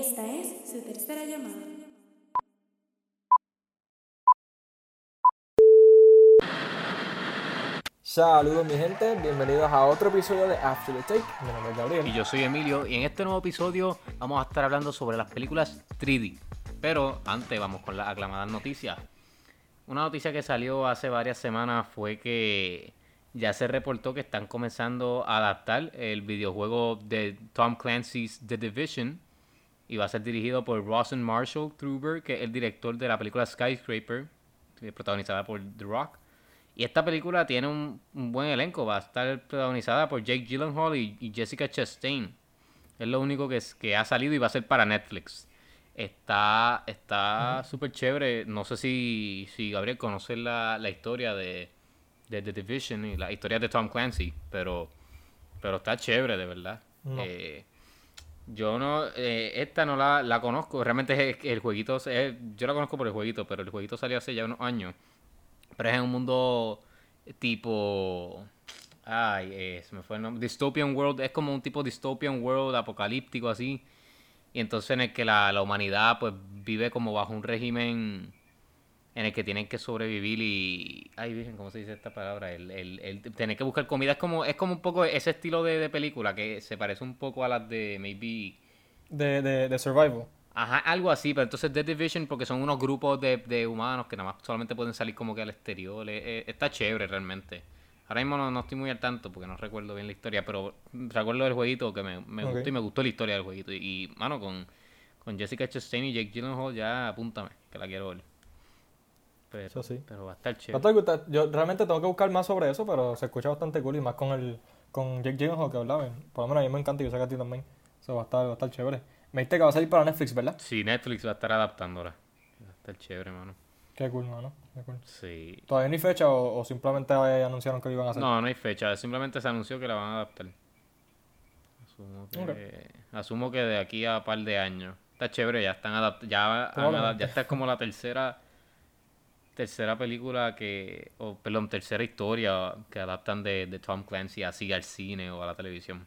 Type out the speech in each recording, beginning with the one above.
Esta es su tercera llamada. Saludos mi gente, bienvenidos a otro episodio de After the Take. Mi nombre es Gabriel. Y yo soy Emilio y en este nuevo episodio vamos a estar hablando sobre las películas 3D. Pero antes vamos con las aclamadas noticias. Una noticia que salió hace varias semanas fue que ya se reportó que están comenzando a adaptar el videojuego de Tom Clancy's The Division y va a ser dirigido por Rawson Marshall Truber, que es el director de la película Skyscraper, protagonizada por The Rock. Y esta película tiene un, un buen elenco, va a estar protagonizada por Jake Gyllenhaal y, y Jessica Chastain. Es lo único que, es, que ha salido y va a ser para Netflix. Está está súper chévere. No sé si, si Gabriel conoce la, la historia de, de The Division y la historia de Tom Clancy, pero, pero está chévere, de verdad. No. Eh, yo no, eh, esta no la, la conozco, realmente el jueguito, es- yo la conozco por el jueguito, pero el jueguito salió hace ya unos años. Pero es en un mundo tipo, ay, eh, se me fue el nombre, Dystopian World, es como un tipo Dystopian World apocalíptico así. Y entonces en el que la, la humanidad pues vive como bajo un régimen en el que tienen que sobrevivir y... Ay, virgen, ¿cómo se dice esta palabra? El, el, el tener que buscar comida es como, es como un poco ese estilo de, de película que se parece un poco a las de maybe... De, de, de Survival. Ajá, algo así, pero entonces The Division porque son unos grupos de, de humanos que nada más solamente pueden salir como que al exterior. eh, está chévere realmente. Ahora mismo no, no estoy muy al tanto porque no recuerdo bien la historia, pero recuerdo del jueguito que me, me gustó y me gustó la historia del jueguito. Y, y, mano, con, con Jessica Chastain y Jake Gyllenhaal ya apúntame, que la quiero ver. Pero, Eso sí. pero va a estar chévere. Yo realmente tengo que buscar más sobre eso, pero se escucha bastante cool y más con el con Jake Gyllenhaal que hablaba. Por lo menos a mí me encanta y yo sé que a ti también. Eso va a estar, va a estar chévere. Me dijiste que va a salir para Netflix, ¿verdad? Sí, Netflix va a estar adaptándola. Va a estar chévere, mano. Qué cool, mano. Qué cool. Sí. ¿Todavía no hay fecha o, o simplemente anunciaron que lo iban a hacer? No, no hay fecha, simplemente se anunció que la van a adaptar. Asumo que, asumo que de aquí a un par de años. Está chévere, ya están adaptados, ya, ya está como la tercera tercera película que, o perdón, tercera historia que adaptan de, de Tom Clancy así al cine o a la televisión.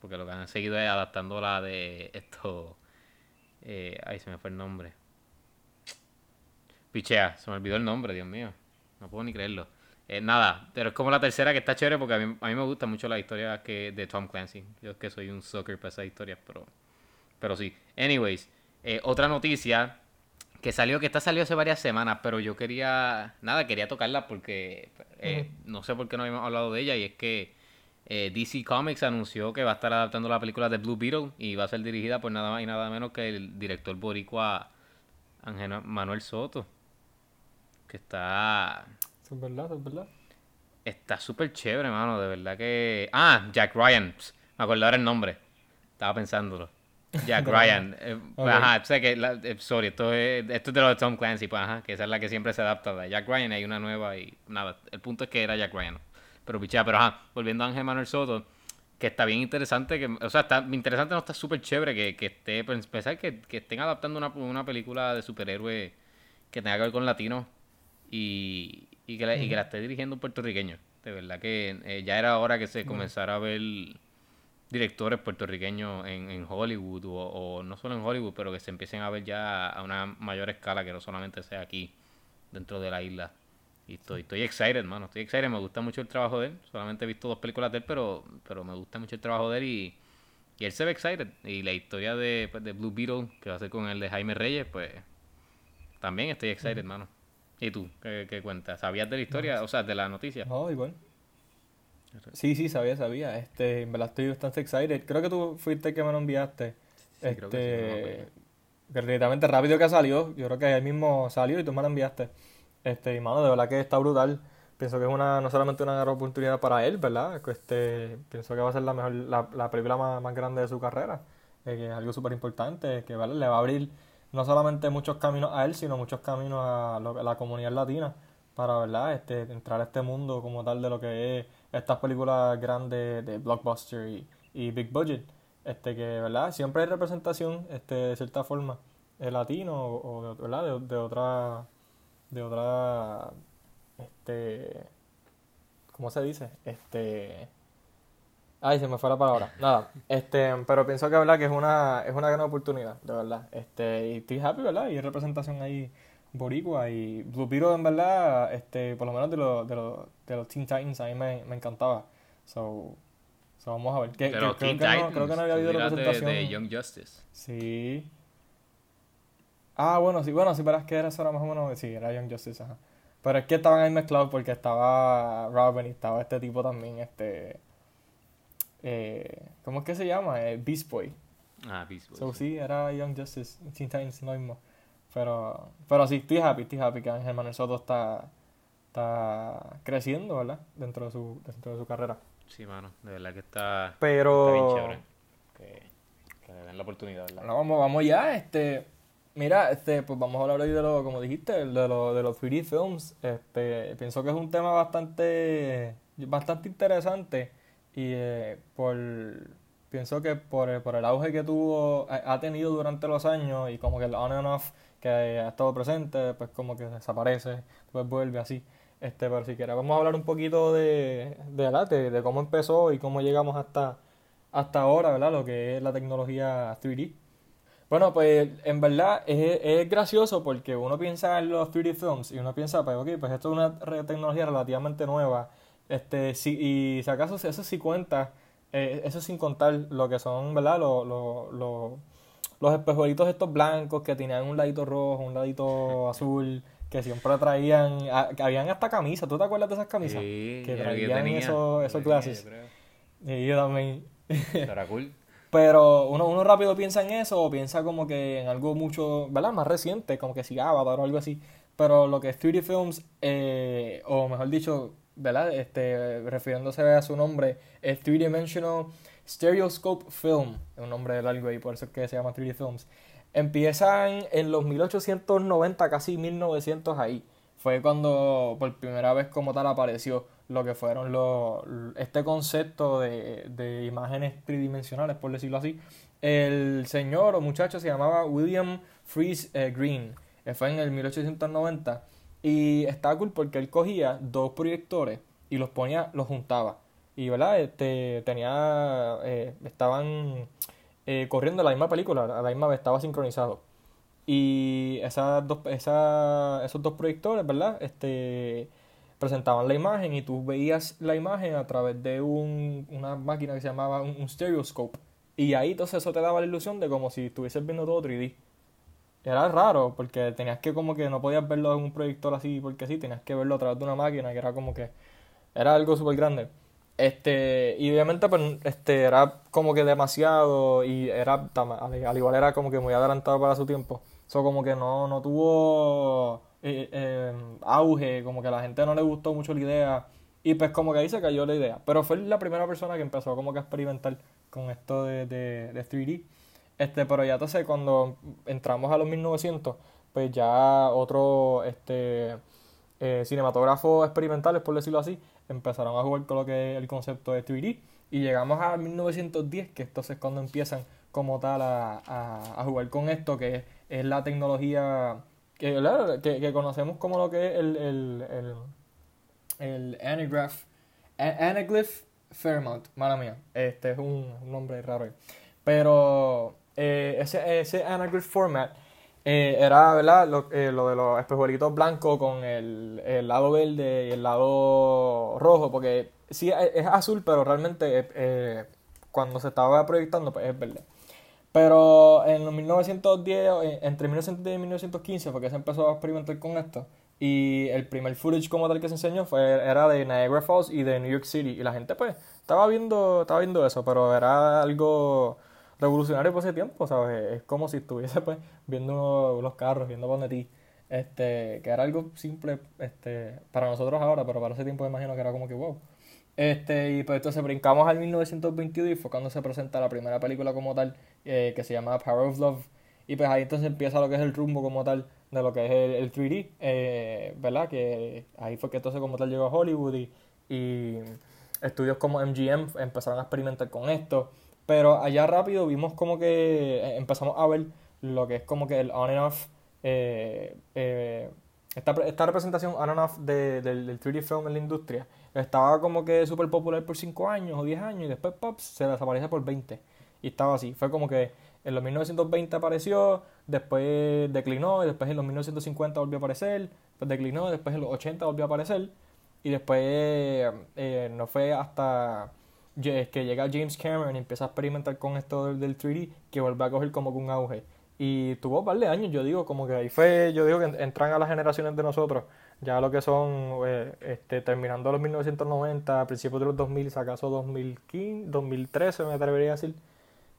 Porque lo que han seguido es adaptando la de esto, eh, ay se me fue el nombre. Pichea, se me olvidó el nombre, Dios mío. No puedo ni creerlo. Eh, nada, pero es como la tercera que está chévere porque a mí, a mí me gusta mucho la historia que, de Tom Clancy. Yo es que soy un sucker para esas historias, pero, pero sí. Anyways, eh, otra noticia que salió, que esta salió hace varias semanas, pero yo quería, nada, quería tocarla porque eh, no sé por qué no habíamos hablado de ella y es que eh, DC Comics anunció que va a estar adaptando la película de Blue Beetle y va a ser dirigida por nada más y nada menos que el director boricua Ángel Manuel Soto, que está es verdad, es verdad. Está súper chévere, mano, de verdad que... Ah, Jack Ryan. Me acordé ahora el nombre. Estaba pensándolo. Jack Ryan. eh. Ajá, sé que... la- eh, sorry, esto es, esto es de lo de Tom Clancy, pues ajá, que esa es la que siempre se adapta. De Jack Ryan hay una nueva y nada, el punto es que era Jack Ryan. Pero pichea, pero ajá, volviendo a Ángel Manuel Soto, que está bien interesante, que, o sea, está interesante, no está súper chévere que, que esté, pues, pensar que, que estén adaptando una, una película de superhéroe que tenga que ver con latinos y, y, que la, y que la esté dirigiendo un puertorriqueño. De verdad que eh, ya era hora que se comenzara a ver directores puertorriqueños en, en Hollywood o, o no solo en Hollywood, pero que se empiecen a ver ya a una mayor escala que no solamente sea aquí dentro de la isla. Y estoy, estoy excited, mano, estoy excited, me gusta mucho el trabajo de él. Solamente he visto dos películas de él, pero, pero me gusta mucho el trabajo de él y, y él se ve excited. Y la historia de, pues, de Blue Beetle, que va a ser con el de Jaime Reyes, pues también estoy excited, mano. ¿Y tú? ¿Qué, qué cuentas? ¿Sabías de la historia? O sea, de la noticia. No, igual. Sí, sí, sabía, sabía. Este, en verdad estoy bastante excited. Creo que tú fuiste el que me lo enviaste. Sí, creo que sí, no este, relativamente rápido que salió. Yo creo que él mismo salió y tú me lo enviaste. Este, y mano, de verdad que está brutal. Pienso que es una, no solamente una gran oportunidad para él, ¿verdad? Este, pienso que va a ser la mejor, la, la película más, más grande de su carrera. eh, que es algo súper importante, que ¿vale? le va a abrir no solamente muchos caminos a él, sino muchos caminos a, lo- a la comunidad latina para, ¿verdad? Este, entrar a este mundo como tal de lo que es estas películas grandes de blockbuster y, big budget. Este, que, ¿verdad? Siempre hay representación, este, de cierta forma, eh, latino o, ¿verdad? De, de otra, de otra, este, ¿cómo se dice? Este, Ay, se me fue la palabra. Nada, este, pero pienso que verdad que es una, es una gran oportunidad, de verdad. Este, y estoy happy, ¿verdad? Y hay representación ahí boricua y Blue Beetle, en verdad, este, por lo menos de los, de los, de los Teen Titans, a mí me, me encantaba. So, so vamos a ver. Pero creo, Teen que no, creo que no había habido de- representación. de Young Justice. Sí. Ah, bueno, sí, bueno, sí, pero es que era eso era más o menos, sí, era Young Justice, ajá. Pero es que estaban ahí mezclados porque estaba Robin y estaba este tipo también, este, eh, ¿cómo es que se llama? Eh, Beast Boy. Ah, Beast Boy, So sí. sí, era Young Justice, Teen Titans, lo mismo. Pero, pero sí, estoy happy, estoy happy que Ángel Manuel Soto está, está creciendo, ¿verdad? Dentro de su, dentro de su carrera. Sí, mano, de verdad que está, está bien Pero, chévere. Que, que le den la oportunidad, ¿verdad? No, vamos, vamos ya, este, mira, este, pues vamos a hablar hoy de lo, como dijiste, de, lo, de los 3D films, este, pienso que es un tema bastante, bastante interesante y eh, por, pienso que por, el- por el auge que tuvo, ha tenido durante los años y como que el on and off ha estado presente, pues como que desaparece, después vuelve así. Este, pero si quieres vamos a hablar un poquito de, de, de, de cómo empezó y cómo llegamos hasta, hasta ahora, ¿verdad? Lo que es la tecnología 3D. Bueno, pues en verdad es, es gracioso porque uno piensa en los 3D films y uno piensa, pues ok, pues esto es una tecnología relativamente nueva. Este, sí, y si acaso eso sí cuenta, eh, eso sin contar lo que son, ¿verdad? Los, los, los, los espejuelitos estos blancos que tenían un ladito rojo, un ladito azul, que siempre traían, ah, que habían hasta camisas, ¿tú te acuerdas de esas camisas? Sí, que traían tenía, esos, esos tenía, glasses. yo creo. Y yo también. Era cool. Pero uno, uno rápido piensa en eso o piensa como que en algo mucho, ¿verdad? Más reciente, como que si Avatar o algo así. Pero lo que es 3D Films, eh, o mejor dicho, ¿verdad? Este, refiriéndose a su nombre, es 3-Dimensional Stereoscope Film. Es un nombre largo y por eso es que se llama 3D Films. Empiezan en los 1890, casi 1900 ahí. Fue cuando por primera vez como tal apareció lo que fueron este concepto de, de imágenes tridimensionales, por decirlo así. El señor o muchacho se llamaba William Fries eh, Green. Fue en el 1890. Y estaba cool porque él cogía dos proyectores y los ponía, los juntaba. Y, ¿verdad? Este, tenía, eh, estaban eh, corriendo la misma película, la misma vez estaba sincronizado. Y esas dos, esa- esos dos proyectores, ¿verdad? Este, presentaban la imagen y tú veías la imagen a través de un- una máquina que se llamaba un, un stereoscope. Y ahí entonces eso te daba la ilusión de como si estuvieses viendo todo 3D. Era raro porque tenías que como que no podías verlo en un proyector así porque sí, tenías que verlo a través de una máquina que era como que era algo súper grande. Este, y obviamente pues, este, era como que demasiado y era, al igual era como que muy adelantado para su tiempo. Eso como que no, no tuvo eh, eh, auge, como que a la gente no le gustó mucho la idea y pues como que ahí se cayó la idea. Pero fue la primera persona que empezó como que a experimentar con esto de, de, de 3D. Este, pero ya entonces cuando entramos a los 1900, pues ya otro este, eh, cinematógrafos experimentales, por decirlo así, empezaron a jugar con lo que es el concepto de 3D. Y llegamos a 1910, que entonces es cuando empiezan como tal a, a- a jugar con esto, que es, la tecnología que, que, conocemos como lo que es el, el, el, anagraph, anaglyph Fairmount, mala mía, este es un, nombre raro. Pero eh, ese, ese anaglyph format eh, era, ¿verdad? Lo, eh, lo de los espejuelitos blancos con el, el lado verde y el lado rojo, porque sí es es azul, pero realmente eh, cuando se estaba proyectando pues es verde. Pero en los 1910, eh, entre 1910 y 1915 fue que se empezó a experimentar con esto. Y el primer footage como tal que se enseñó fue, era de Niagara Falls y de New York City. Y la gente pues estaba viendo, estaba viendo eso, pero era algo revolucionario por ese tiempo, ¿sabes? Es como si estuviese pues viendo los carros, viendo Bonnet este, que era algo simple este, para nosotros ahora, pero para ese tiempo me imagino que era como que wow. Este, y pues entonces brincamos al 1922 y fue cuando se presenta la primera película como tal, eh, que se llama Power of Love. Y pues ahí entonces empieza lo que es el rumbo como tal de lo que es el, el 3D, eh, ¿verdad? Que ahí fue que entonces como tal llegó a Hollywood y estudios como MGM empezaron a experimentar con esto. Pero allá rápido vimos como que eh, empezamos a ver lo que es como que el on and off eh, eh, esta, esta representación on and off de- del, del 3D film en la industria estaba como que súper popular por 5 años o 10 años y después pop, se desaparece por 20. Y estaba así. Fue como que en los 1920 apareció, después declinó, y después en los 1950 volvió a aparecer, después declinó, después en los 80 volvió a aparecer. Y después no fue hasta que llega James Cameron y empieza a experimentar con esto del, del 3D que vuelve a coger como que un auge. Y tuvo un par de años, yo digo, como que ahí fue, yo digo que en- entran a las generaciones de nosotros, ya lo que son, eh, este, terminando los 1990, a principios de los 2000, si acaso 2015, 2013 me atrevería a decir.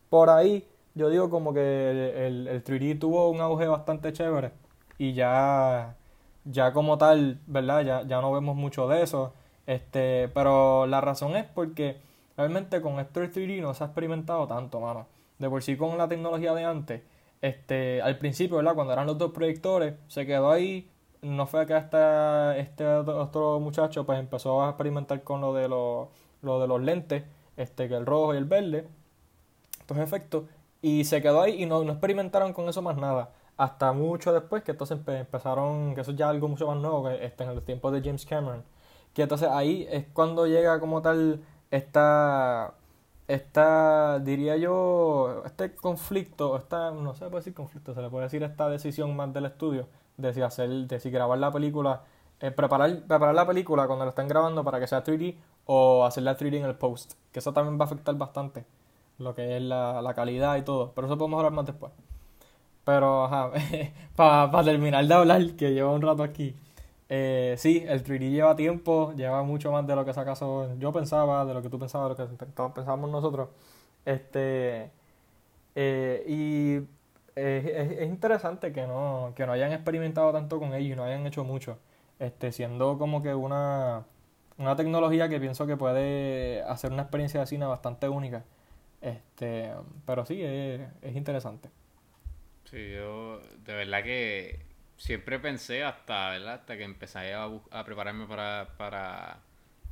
Por ahí, yo digo como que el, el 3D tuvo un auge bastante chévere y ya, ya como tal, ¿verdad? Ya, ya no vemos mucho de eso. Este, pero la razón es porque realmente con esto del 3D no se ha experimentado tanto, mano. De por sí con la tecnología de antes, este, al principio, ¿verdad? Cuando eran los dos proyectores, se quedó ahí. No fue que hasta este otro muchacho pues empezó a experimentar con lo de los, lo de los lentes, este, que el rojo y el verde estos efectos y se quedó ahí y no, no experimentaron con eso más nada. Hasta mucho después que entonces empe- empezaron, que eso es ya algo mucho más nuevo que este, en los tiempos de James Cameron. Que entonces ahí es cuando llega como tal esta, esta, diría yo, este conflicto, esta, no se puede decir conflicto, se le puede decir esta decisión más del estudio de si hacer, de si grabar la película, eh, preparar, preparar la película cuando la están grabando para que sea 3D o hacerla 3D en el post, que eso también va a afectar bastante lo que es la, la calidad y todo, pero eso podemos hablar más después. Pero, ajá, para terminar de hablar, que lleva un rato aquí, eh, sí, el 3D lleva tiempo, lleva mucho más de lo que si acaso yo pensaba, de lo que tú pensabas, de lo que todos pensábamos nosotros. Este, eh, y es- es interesante que no, que no hayan experimentado tanto con ello y no hayan hecho mucho, este, siendo como que una, una tecnología que pienso que puede hacer una experiencia de cine bastante única. Este, pero sí, es, es interesante. Sí, yo de verdad que siempre pensé hasta, ¿verdad? Hasta que empecé a, prepararme para, para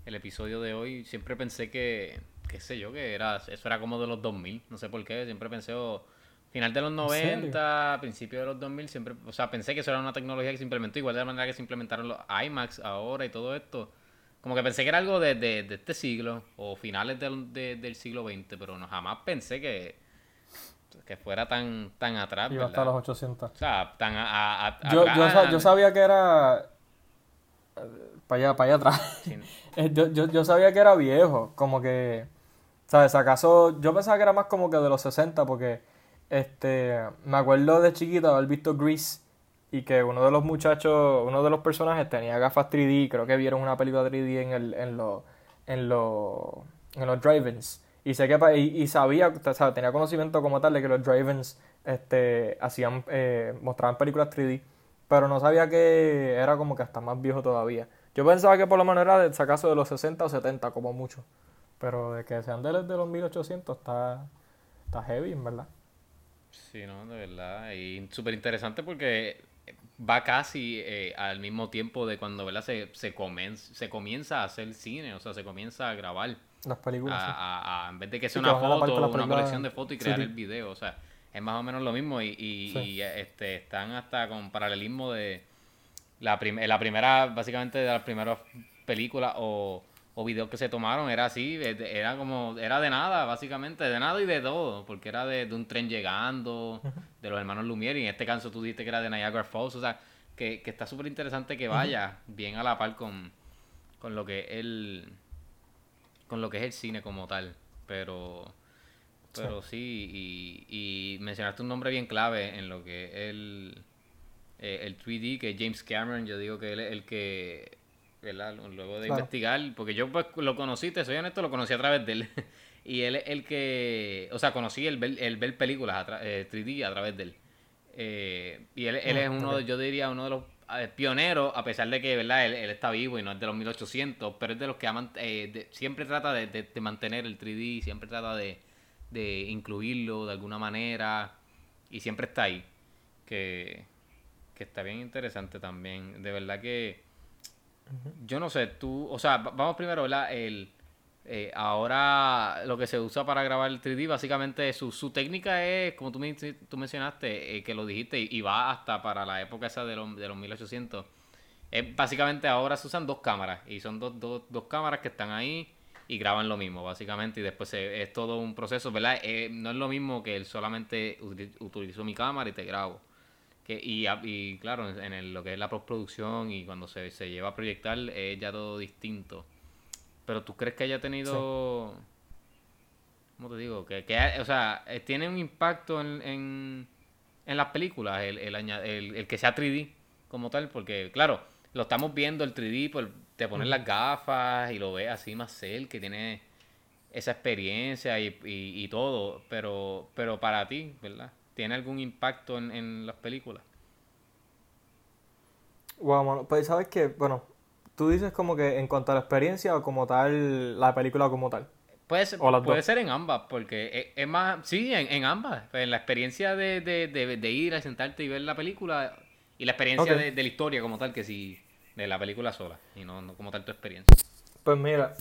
el episodio de hoy, siempre pensé que, qué sé yo, que era, eso era como de los 2000, no sé por qué, siempre pensé, o final de los serio? 90, principio de los 2000, siempre, o sea, pensé que eso era una tecnología que se implementó igual de la manera que se implementaron los IMAX ahora y todo esto. Como que pensé que era algo de, de, de este siglo o finales del, de- del siglo XX, pero no jamás pensé que, que fuera tan, tan atrás, Iba hasta los ¿verdad? 800. O sea, tan a, a- a- Yo, yo, yo sabía que era... Para allá, para allá atrás. Sí. Eh, Yo, yo, yo sabía que era viejo, como que, ¿sabes? ¿Acaso? Yo pensaba que era más como que de los 60, porque este, me acuerdo de chiquito haber visto Grease y que uno de los muchachos, uno de los personajes tenía gafas 3D, creo que vieron una película 3D en, el, en, los en, los en los drive-ins. Y sé que y, y sabía, o tenía conocimiento como tal de que los drive-ins este, hacían, eh, mostraban películas 3D, pero no sabía que era como que hasta más viejo todavía. Yo pensaba que por lo menos era de, acaso de los 60 o 70 como mucho, pero de que sean de, de los 1800 está, está heavy, en verdad. Sí, no, de verdad. Y súper interesante porque va casi eh, al mismo tiempo de cuando ¿verdad? Se, se, comen- se comienza a hacer cine, o sea, se comienza a grabar. Las películas, sí. A, a- a- en vez de que sea Sí, que una a parte foto, una película colección de fotos y crear 3D. el video, o sea, es más o menos lo mismo y, y, Sí. y, este, están hasta con paralelismo de la, prim- la primera, básicamente de las primeras películas o, o videos que se tomaron, era así, era como, era de nada, básicamente, de nada y de todo, porque era de, de un tren llegando, de los hermanos Lumière, y en este caso tú dijiste que era de Niagara Falls, o sea, que, que está súper interesante que vaya bien a la par con, con lo que el con lo que es el cine como tal, pero pero sí, y, y mencionaste un nombre bien clave en lo que es el, eh, el 3D, que es James Cameron, yo digo que él es el que, ¿verdad? Luego de Claro. investigar, porque yo pues lo conocí, te soy honesto, lo conocí a través de él. y él es el que, o sea, conocí el ver, el ver películas a tra- eh, 3D a través de él. Eh, y él, él Ah, es uno, ok. de, yo diría, uno de los pioneros, a pesar de que, ¿verdad? Él, él está vivo y no es de los 1800, pero es de los que aman, eh, de- siempre trata de, de- de mantener el 3D, siempre trata de, de incluirlo de alguna manera y siempre está ahí. Que, que está bien interesante también. De verdad que yo no sé, tú, o sea, va- vamos primero, ¿verdad? El, eh, ahora lo que se usa para grabar el 3D, básicamente su, su técnica es, como tú, tú mencionaste, eh, que lo dijiste, y, va hasta para la época esa de los, de los 1800, Es, básicamente ahora se usan dos cámaras y son dos, dos, dos cámaras que están ahí y graban lo mismo, básicamente, y después se- es todo un proceso, ¿verdad? Eh, no es lo mismo que él solamente util- utilizo mi cámara y te grabo. Que, y, y claro, en el- lo que es la postproducción y cuando se, se lleva a proyectar es ya todo distinto. Pero tú crees que haya tenido... ¿Cómo te digo? Que, que o sea, eh, tiene un impacto en, en, en las películas, el, el, el- el que sea 3D como tal, porque claro, lo estamos viendo el 3D, por, te pones las gafas y lo ves así más cerca, que tiene esa experiencia y, y, y todo, pero, pero para ti, ¿verdad? ¿Tiene algún impacto en, en las películas? Wow, mano, pues sabes que, bueno, tú dices como que en cuanto a la experiencia o como tal, la película como tal. Puede ser, puede dos. ser en ambas, porque es, es más, sí, en, en ambas. En la experiencia de, de, de, de ir a sentarte y ver la película y la experiencia de, la historia como tal, que sí, de la película sola, y no, no como tal tu experiencia. Pues mira,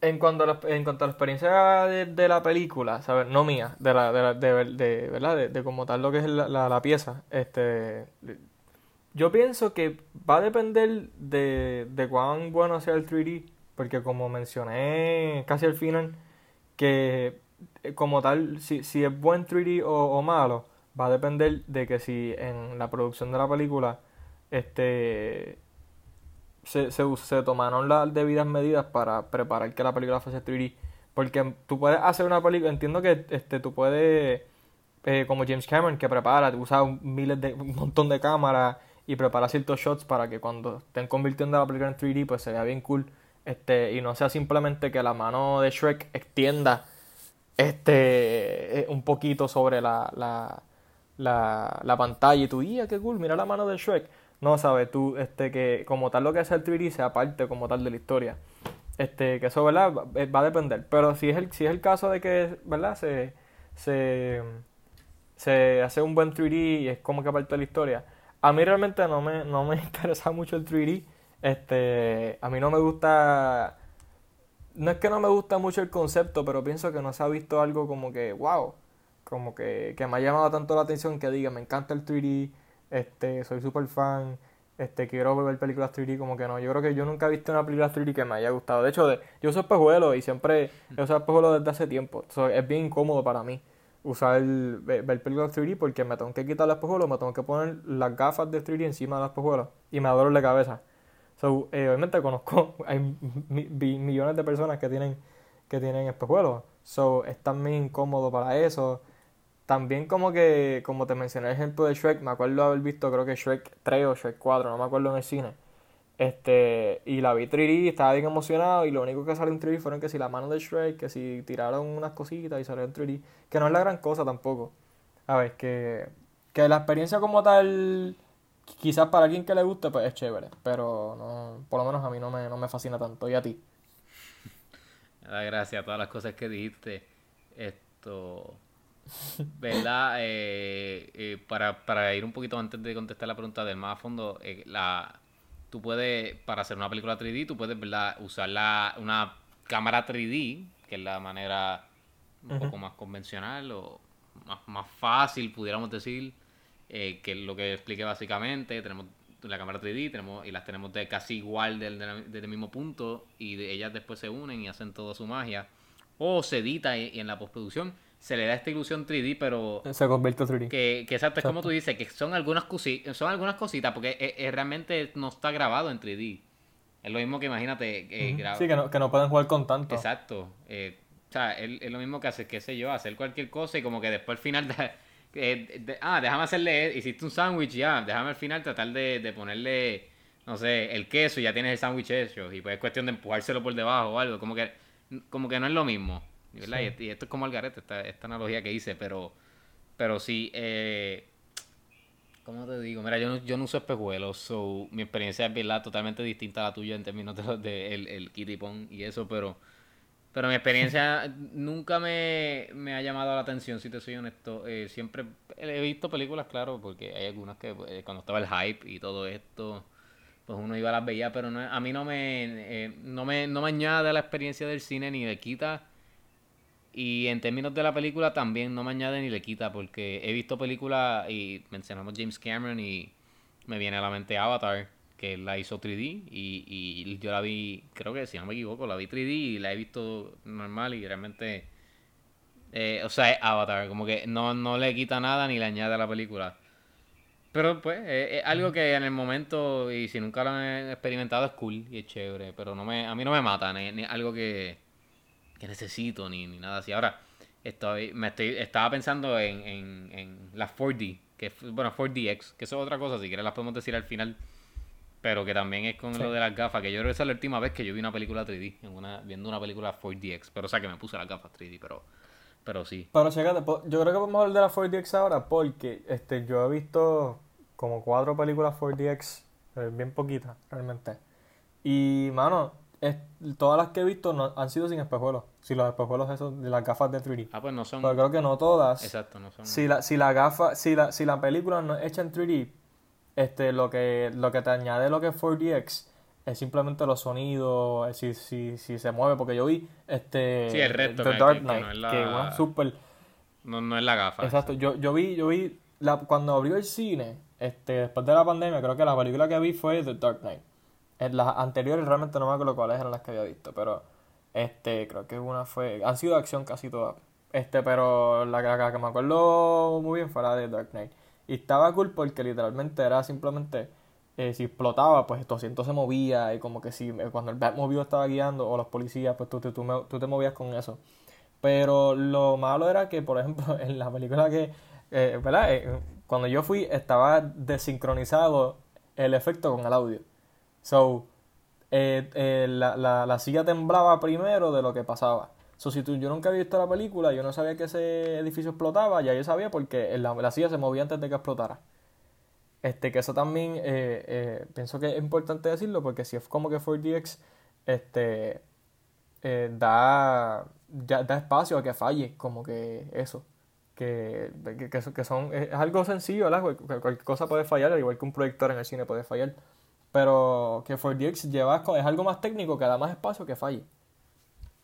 en cuanto a la, en cuanto a la experiencia de, de la película, ¿sabes? No mía, de la, de, la- de, de- ¿verdad? De, de como tal lo que es la, la, la pieza, este, yo pienso que va a depender de, de cuán bueno sea el 3D, porque como mencioné casi al final, que eh, como tal, si, si es buen 3D o, malo, va a depender de que si en la producción de la película, este, se, se, tomaron las debidas medidas para preparar que la película fuese 3D. Porque tú puedes hacer una película, entiendo que este, tú puedes, eh, como James Cameron, que prepara, usa un, miles de, un montón de cámaras y prepara ciertos shots para que cuando estén convirtiendo la película en 3D, pues se vea bien cool. Este, y no sea simplemente que la mano de Shrek extienda este eh, un poquito sobre la, la, la, la pantalla y tú, ¡ya, qué cool! Mira la mano de Shrek. No, sabes, tú, este, que como tal lo que hace el 3D sea parte como tal de la historia. Este, que eso, ¿verdad? Eh, va a depender. Pero si es el, si es el caso de que, ¿verdad? Se, se, se hace un buen 3D y es como que parte de la historia. A mí realmente no me, no me interesa mucho el 3D. Este, a mí no me gusta no es que no me gusta mucho el concepto, pero pienso que no se ha visto algo como que, wow, como que, que me ha llamado tanto la atención que diga, me encanta el 3D, este, soy super fan, este, quiero ver películas 3D, como que no. Yo creo que yo nunca he visto una película 3D que me haya gustado. De hecho, de, yo uso espejuelos y siempre he usado espejuelos desde hace tiempo. So, es bien incómodo para mí usar ver, ver películas 3D porque me tengo que quitar los espejuelos, me tengo que poner las gafas de 3D encima de los espejuelos y me da dolor de cabeza. So, eh, obviamente conozco, hay mi- mi- millones de personas que tienen, que tienen espejuelos. So, es también incómodo para eso. También como que, como te mencioné el ejemplo de Shrek, me acuerdo haber visto creo que Shrek 3 o Shrek 4, no me acuerdo en el cine. Este, y la vi 3D, estaba bien emocionado y lo único que salió en 3D fueron que si la mano de Shrek, que si tiraron unas cositas y salió en 3D, que no es la gran cosa tampoco. A ver, que, que la experiencia como tal, quizás para alguien que le guste, pues es chévere, pero no, por lo menos a mí no me, no me fascina tanto, y a ti. Da gracia todas las cosas que dijiste. Esto. ¿Verdad? Eh, eh, para, para ir un poquito antes de contestar la pregunta del más a fondo, eh, la, tú puedes, para hacer una película 3D, tú puedes, ¿verdad? Usar la, una cámara 3D, que es la manera un poco más convencional o más, más fácil, pudiéramos decir, eh, que es lo que expliqué básicamente. Tenemos la cámara 3D tenemos, y las tenemos de casi igual del, del, del mismo punto y de- ellas después se unen y hacen toda su magia. O se edita y, y en la postproducción se le da esta ilusión 3D, pero Se convierte en 3D. que, que exacto, es como tú dices, que son algunas, cosi- son algunas cositas, porque eh, eh, realmente no está grabado en 3D. Es lo mismo que imagínate eh, Sí, que no, que no pueden jugar con tanto. Exacto. eh, o sea, es, es lo mismo que hacer, qué sé yo, hacer cualquier cosa y como que después al final, de- eh, de- ah, déjame hacerle, hiciste un sándwich, ya, déjame al final tratar de, de ponerle, no sé, el queso y ya tienes el sándwich hecho. Y pues es cuestión de empujárselo por debajo o algo, como que, como que no es lo mismo. ¿Verdad? Sí. Y, y esto es como el garete, esta, esta analogía que hice, pero, pero sí, eh, ¿Cómo te digo? Mira, yo no, yo no uso espejuelos, so mi experiencia es ¿verdad? totalmente distinta a la tuya en términos de, los de el, el kitty pong y eso, pero pero mi experiencia nunca me, me ha llamado la atención, si te soy honesto. Eh, siempre he visto películas, claro, porque hay algunas que pues, cuando estaba el hype y todo esto, pues uno iba a las veía, pero no, a mí no me, eh, no me no me añade la experiencia del cine ni le quita. Y en términos de la película también no me añade ni le quita, porque he visto películas y mencionamos James Cameron y me viene a la mente Avatar, que la hizo 3D y, y yo la vi, creo que si no me equivoco, la vi 3D y la he visto normal y realmente, eh, o sea, es Avatar, como que no, no le quita nada ni le añade a la película. Pero pues, es, algo que en el momento, y si nunca lo han experimentado, es cool y es chévere, pero no me, a mí no me mata, ni, ni algo que, que necesito, ni, ni nada así. Ahora, estoy, me estoy, estaba pensando en, en, en las 4D, que bueno, 4DX, que eso es otra cosa, si quieres las podemos decir al final pero que también es con lo de las gafas, que yo creo que esa es la última vez que yo vi una película 3D, en una, viendo una película 4DX, pero o sea que me puse las gafas 3D, pero, pero sí. Pero chécate, yo creo que vamos a hablar de la 4DX ahora porque este, yo he visto como cuatro películas 4DX, eh, bien poquitas realmente. Y, mano, es, todas las que he visto no, han sido sin espejuelos. Si los espejuelos esos de las gafas de 3D. Ah, pues no son. Pero creo que no todas. Exacto, no son. Si la, si la gafa, si la, si la película no es hecha en 3D, este, lo que, lo que te añade lo que es 4DX es simplemente los sonidos, si, si, si se mueve, porque yo vi este sí, el resto, The Dark Knight, que, no es la... super no, no es la gafa. Exacto, yo, yo vi, yo vi la, cuando abrió el cine, este, después de la pandemia, creo que la película que vi fue The Dark Knight. En las anteriores realmente no me acuerdo cuáles eran las que había visto, pero este, creo que una fue, han sido de acción casi todas. Este, pero la, la que me acuerdo muy bien fue la de Dark Knight. Y estaba cool porque literalmente era simplemente, eh, si explotaba, pues tu asiento se movía y como que si eh, cuando el Batmobile estaba guiando o los policías, pues tú, tú, tú, te movías con eso. Pero lo malo era que, por ejemplo, en la película que, eh, ¿verdad? cuando yo fui estaba desincronizado el efecto con el audio. So, la, la, la silla temblaba primero de lo que pasaba. So, si tú, yo nunca había visto la película, yo no sabía que ese edificio explotaba, ya yo sabía porque la, la silla se movía antes de que explotara. Este, que eso también eh, eh, pienso que es importante decirlo porque si es como que 4DX este, eh, da, da espacio a que falle, como que eso. Que, que, que son, es algo sencillo, ¿verdad? Cualquier cosa puede fallar, al igual que un proyector en el cine puede fallar. Pero que 4DX lleva, es algo más técnico que da más espacio que falle.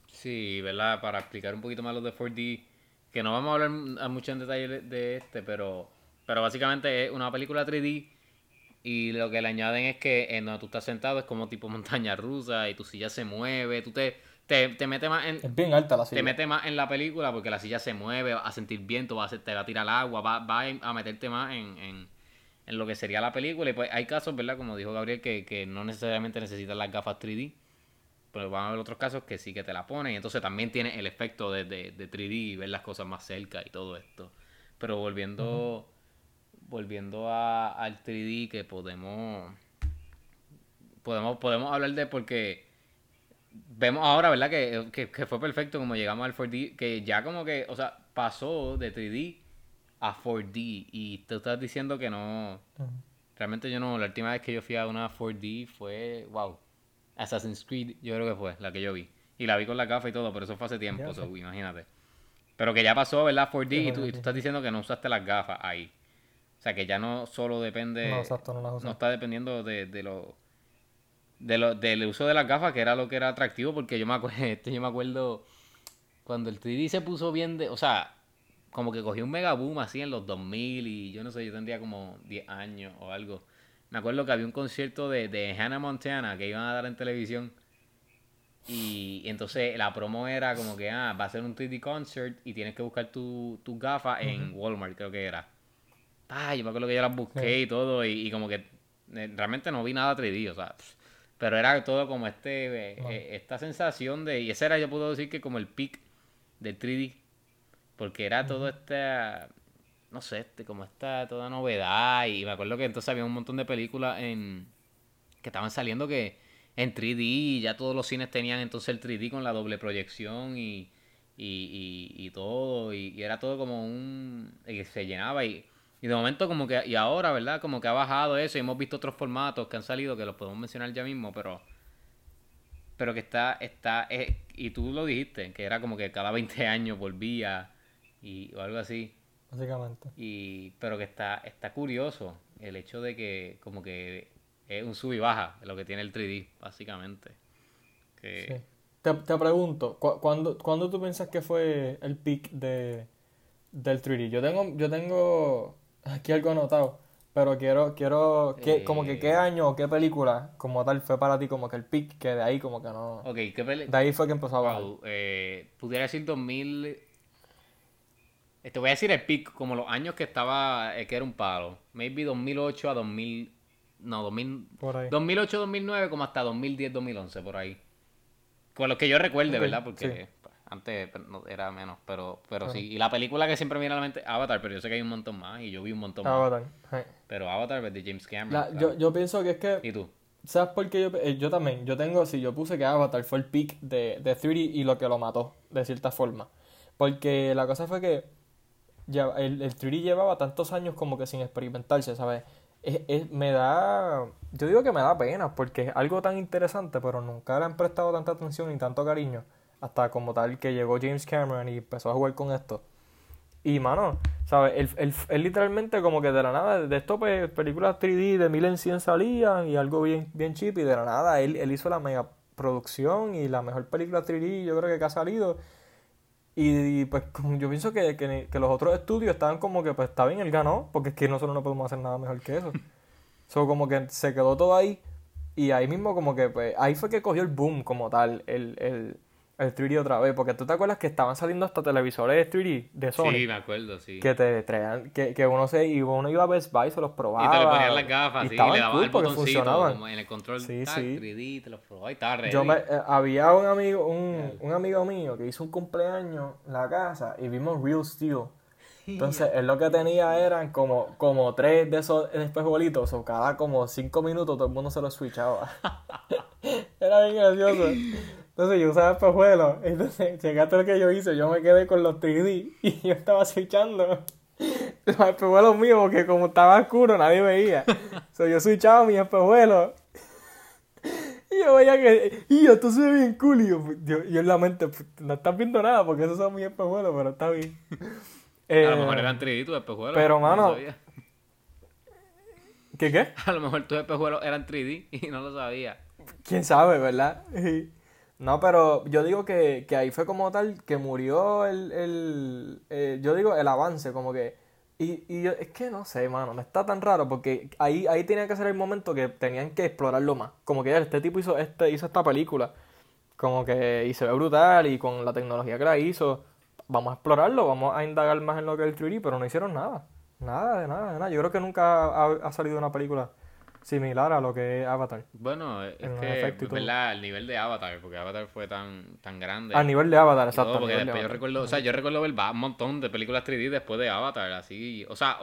Sí, ¿verdad? Para explicar un poquito más lo de 4D, que no vamos a hablar mucho en detalle de este, pero, pero básicamente es una película 3D y lo que le añaden es que en donde tú estás sentado es como tipo montaña rusa y tu silla se mueve, tú te, te, te metes más en... Es bien alta la silla. Te metes más en la película porque la silla se mueve, vas a sentir viento, vas a, te va a tirar al agua, va, va a meterte más en, en, en, lo que sería la película. Y pues hay casos, ¿verdad? Como dijo Gabriel, que, que no necesariamente necesitas las gafas 3D pero van a haber otros casos que sí que te la ponen. Y entonces también tiene el efecto de, de, 3D y ver las cosas más cerca y todo esto. Pero volviendo, volviendo a, al 3D que podemos, podemos, podemos hablar de porque vemos ahora, ¿verdad? Que, que, fue perfecto como llegamos al 4D, que ya como que, o sea, pasó de 3D a 4D y tú estás diciendo que no... Realmente yo no, la última vez que yo fui a una 4D fue, wow, Assassin's Creed, yo creo que fue la que yo vi. Y la vi con la gafa y todo, pero eso fue hace tiempo, imagínate. Pero que ya pasó, ¿verdad? 4D y tú, estás diciendo que no usaste las gafas ahí. O sea, que ya no solo depende. No, exacto, no las No está dependiendo de, de lo. De lo, del uso de las gafas, que era lo que era atractivo, porque yo me acuerdo, este, yo me acuerdo cuando el 3D se puso bien de, o sea, como que cogió un mega boom así en los 2000 y yo no sé, yo tendría como 10 años o algo. Me acuerdo que había un concierto de, de Hannah Montana que iban a dar en televisión. Y, entonces la promo era como que, ah, va a ser un 3D concert y tienes que buscar tu, tu gafa en Walmart, creo que era. Ah, yo me acuerdo que yo las busqué y todo, y, como que eh, realmente no vi nada 3D, o sea, pero era todo como este, eh, eh, esta sensación de, y ese era, yo puedo decir que como el peak del 3D, porque era todo este no sé, este, como esta toda novedad. Y me acuerdo que entonces había un montón de películas en que estaban saliendo que en 3D, ya todos los cines tenían entonces el 3D con la doble proyección y, y, y, todo, y, era todo como un... y se llenaba y, y de momento como que, y ahora, ¿verdad? Como que ha bajado eso y hemos visto otros formatos que han salido que los podemos mencionar ya mismo, pero pero que está, está, eh, y tú lo dijiste, que era como que cada 20 años volvía y o algo así. Básicamente. Y, pero que está, está curioso el hecho de que como que es un sub y baja lo que tiene el 3D, básicamente. Sí. Te, te, pregunto, ¿cuándo, ¿cuándo, tú piensas que fue el peak de, del 3D? Yo tengo, yo tengo aquí algo anotado. Pero quiero, quiero, ¿qué, como que qué Eh. año o qué película como tal fue para ti como que el pick, que de ahí como que no... Ok, ¿qué De ahí fue que empezó a bajar. Wow, eh, pudiera decir 2000. Te voy a decir el pick, como los años que estaba, eh, que era un palo. Maybe 2008 a 2000. No, 2000, Por ahí. 2008, 2009, como hasta 2010, 2011, por ahí. Con los que yo recuerde, ¿verdad? Porque sí. pues, antes pues, era menos, pero, pero sí. Y la película que siempre me viene a la mente, Avatar, pero yo sé que hay un montón más y yo vi un montón más. Avatar. sí. Pero Avatar es de James Cameron. La- yo, yo pienso que es que... ¿Y tú? ¿Sabes por qué yo, eh, yo también? Yo tengo, si yo puse que Avatar fue el pick de, de 3D y lo que lo mató, de cierta forma. Porque la cosa fue que ya, el, el 3D llevaba tantos años como que sin experimentarse, ¿sabes? Es, es- me da, yo digo que me da pena porque es algo tan interesante, pero nunca le han prestado tanta atención ni tanto cariño. Hasta como tal que llegó James Cameron y empezó a jugar con esto. Y mano, ¿sabes? Él, él- él literalmente como que de la nada, de esto pues películas 3D de mil en cien salían y algo bien, bien cheap y de la nada él, él hizo la mega producción y la mejor película 3D yo creo que ha salido. Y, y, pues yo pienso que, que, que los otros estudios estaban como que pues está bien, él ganó, porque es que nosotros no podemos hacer nada mejor que eso. So, como que se quedó todo ahí y ahí mismo como que pues ahí fue que cogió el boom como tal, el, el, el 3D otra vez, porque tú te acuerdas que estaban saliendo hasta televisores 3D de Sony Sí, me acuerdo, sí. que te traían, que, que uno se iba, uno iba a Best Buy, se los probaba. Y te le ponían las gafas, y sí, y le daban el botoncito como en el control Sí, tac, sí. 3D, te lo probaba y estaba ready. Yo me, eh, había un amigo, un, un amigo mío que hizo un cumpleaños en la casa y vimos Real Steel. Entonces, él lo que tenía eran como, como tres de esos espejuelitos, o cada como cinco minutos todo el mundo se los switchaba. Era bien gracioso. Entonces yo usaba espejuelos. Entonces, checaste lo que yo hice, yo me quedé con los 3D y yo estaba switchando los espejuelos míos porque como estaba oscuro nadie veía. So, yo switchaba mis espejuelos. Y yo veía que, y esto se ve bien cool. Y yo, yo- yo en la mente, "Pues, no estás viendo nada porque esos son mis espejuelos, pero está bien. A lo Eh, mejor eran 3D tus espejuelos. pero, no mano. ¿Qué qué? A lo mejor tus espejuelos eran 3D y no lo sabía. Quién sabe, ¿verdad? No, pero yo digo que, que ahí fue como tal que murió el, el eh, yo digo el avance, como que y, y yo- es que no sé, mano, me está tan raro porque ahí ahí tenía que ser el momento que tenían que explorarlo más. Como que este tipo hizo este hizo esta película, como que y se ve brutal y con la tecnología que la hizo, vamos a explorarlo, vamos a indagar más en lo que es el 3D, pero no hicieron nada. Nada, de nada, de nada. Yo creo que nunca ha salido una película similar a lo que es Avatar. Bueno, es que, todo. ¿verdad? El nivel de Avatar, porque Avatar fue tan, tan grande. A nivel de Avatar, todo, exacto. a porque de después yo recuerdo, o sea, yo recuerdo ver un montón de películas 3D después de Avatar, así, o sea,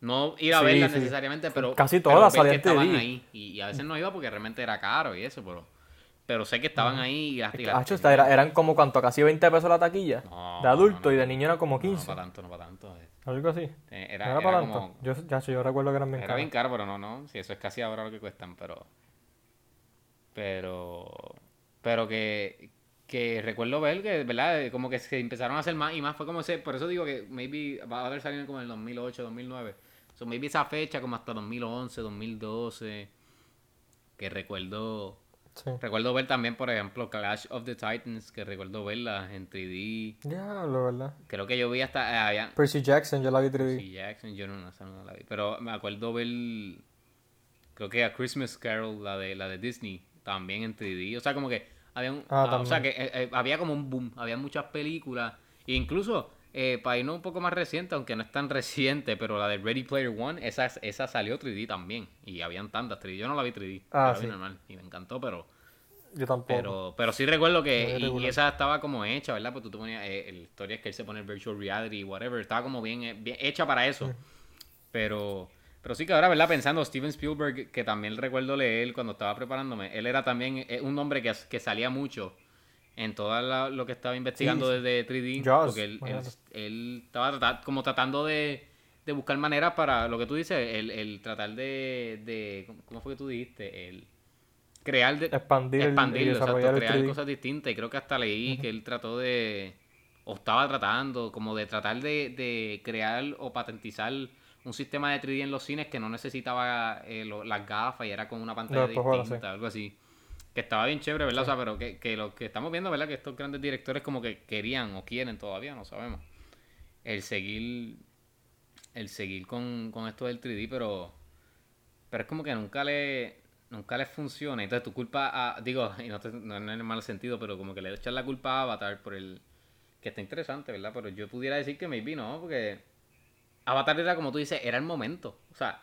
no ir a Sí, verlas sí. necesariamente, pero Casi todas salían 3D. estaban ahí. Y, y a veces no iba porque realmente era caro y eso, pero, pero sé que estaban ahí y esta era- eran como cuánto, casi 20 pesos la taquilla. No, de adulto no, y de niño era como No, 15. No, para tanto, no para tanto. Eh. Algo así. Eh, Era, era era para como, tanto. Yo, ya, yo recuerdo que eran bien Era caros. bien caro, pero no, no. Sí, eso es casi ahora lo que cuestan, pero. Pero. Pero que. Que recuerdo ver que, ¿verdad? Como que se empezaron a hacer más y más. Fue como ese. Por eso digo que maybe va a haber salido como en el 2008, 2009. So maybe esa fecha, como hasta 2011, 2012. Que recuerdo. Sí. Recuerdo ver también, por ejemplo, Clash of the Titans. Que recuerdo verla en 3D. Diablo, ¿verdad? Creo que yo vi hasta. eh, Percy Jackson, yo la vi 3D. Sí, Jackson, yo no, no, no la vi. Pero me acuerdo ver, creo que a Christmas Carol, la de, la de Disney, también en 3D. O sea, como que había un, Ah, ah, o sea, que eh, eh, había como un boom, había muchas películas. E incluso, eh, para irnos un poco más reciente, aunque no es tan reciente, pero la de Ready Player One, esa, esa salió 3D también. Y habían tantas 3D. Yo no la vi 3D, Ah, la vi sí. normal. Y me encantó, pero... Yo tampoco. Pero, pero sí recuerdo que y- y, esa estaba como hecha, ¿verdad? Pues tú te ponías, eh, la historia es que él se pone el virtual reality, whatever, estaba como bien, eh, bien hecha para eso. Pero, pero sí que ahora, ¿verdad? Pensando, Steven Spielberg, que también recuerdo leer cuando estaba preparándome, él era también eh, un hombre que, que salía mucho en todo lo que estaba investigando Sí, desde 3D, Jaws, porque él, él, imagínate. él estaba como tratando de, de buscar maneras para, lo que tú dices, el, el tratar de, de, ¿cómo fue que tú dijiste? El crear de, Expandir el- expandirlo, exacto, el crear 3D. cosas distintas y creo que hasta leí que él trató de o estaba tratando como de tratar de, de crear o patentizar un sistema de 3D en los cines que no necesitaba eh, lo- las gafas y era con una pantalla espejuelos, distinta, algo así. Que estaba bien chévere, ¿verdad? O sea, pero que, que lo que estamos viendo, ¿verdad? Que estos grandes directores como que querían o quieren todavía, no sabemos. El seguir el seguir con, con esto del 3D, pero pero es como que nunca le nunca les funciona. Entonces tu culpa a, digo, y no, te- no en el mal sentido, pero como que le echas la culpa a Avatar por el que está interesante, ¿verdad? Pero yo pudiera decir que maybe no, porque Avatar era como tú dices, era el momento. O sea,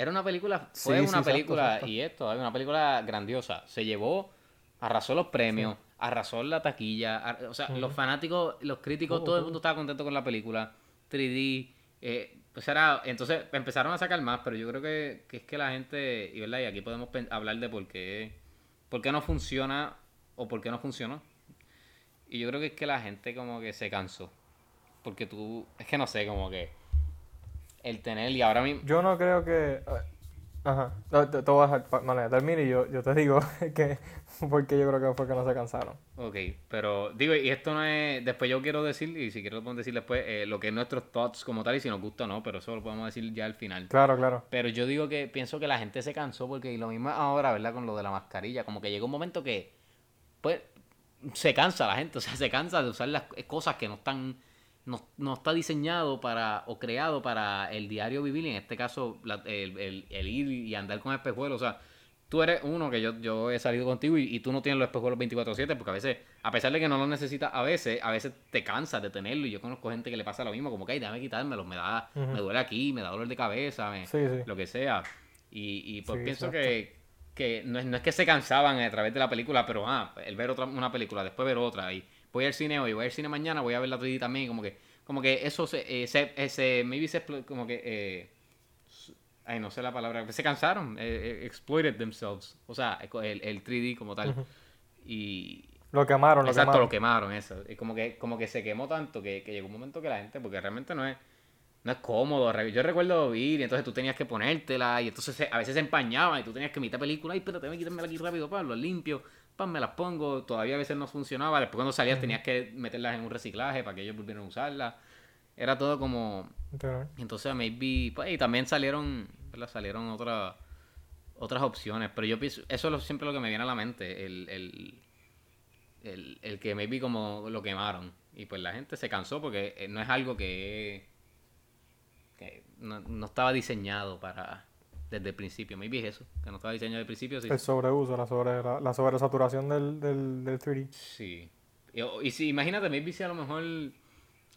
era una película, fue sí, una película, exacto. y esto, es una película grandiosa. Se llevó, arrasó los premios, arrasó la taquilla, ar- o sea, los fanáticos, los críticos, Todo, todo el todo. mundo estaba contento con la película. 3D, eh, pues era, entonces empezaron a sacar más, pero yo creo que, que es que la gente, y verdad, y aquí podemos hablar de por qué, por qué no funciona o por qué no funcionó. Y yo creo que es que la gente como que se cansó. Porque tú, es que no sé, como que el tener, y ahora mismo, Yo no creo que. Ajá. No, te, te voy a dejar. termine y yo, yo te digo que. Porque yo creo que fue que no se cansaron. Ok, pero digo, y esto no es. Después yo quiero decir, y si quiero lo podemos decir después, eh, lo que es nuestros thoughts como tal, y si nos gusta o no, pero eso lo podemos decir ya al final. Claro, claro. Pero yo digo que pienso que la gente se cansó porque y lo mismo ahora, ¿verdad? Con lo de la mascarilla, como que llegó un momento que, pues, se cansa la gente, o sea, se cansa de usar las cosas que no están, no, no está diseñado para, o creado para el diario vivir, y en este caso, la- el, el- el ir y andar con espejuelos, o sea, tú eres uno que yo, yo he salido contigo y, y tú no tienes los espejuelos 24/7 porque a veces, a pesar de que no los necesitas a veces, a veces te cansas de tenerlo y yo conozco gente que le pasa lo mismo, como que, ay, déjame quitármelos, me da, me duele aquí, me da dolor de cabeza, me, Sí, sí. lo que sea. Y, y pues Sí, pienso que, que no, es, no es que se cansaban a través de la película, pero ah, el ver otra, una película, después ver otra, y voy al cine hoy, voy al cine mañana, voy a ver la 3D también, como que, como que eso se, eh, se, eh, se- maybe se, como que, eh, ay, no sé la palabra, se cansaron, eh, eh, exploited themselves, o sea, el, el 3D como tal. Y, Lo quemaron, lo Exacto, quemaron. lo quemaron, eso. Y como que, como que se quemó tanto que, que llegó un momento que la gente, porque realmente no es, no es cómodo. Yo recuerdo ir y entonces tú tenías que ponértela y entonces a veces se empañaban y tú tenías que mitad película, ay, espérate, me quítame aquí rápido, Pablo, limpio, pam, me las pongo. Todavía a veces no funcionaba. Después cuando salías tenías que meterlas en un reciclaje para que ellos volvieran a usarlas. Era todo como, entonces, maybe. Pues, y también salieron. ¿verdad? Salieron otras otras opciones. Pero yo pienso. Eso es siempre lo que me viene a la mente. El, el, el, el que maybe como lo quemaron. Y pues la gente se cansó porque eh, no es algo que. que no, no estaba diseñado para. Desde el principio. Maybe es eso. Que no estaba diseñado desde el principio. Sí. El sobreuso, la, sobre, la, la sobresaturación del, del, del 3D. Sí. Y, y si, imagínate, maybe si a lo mejor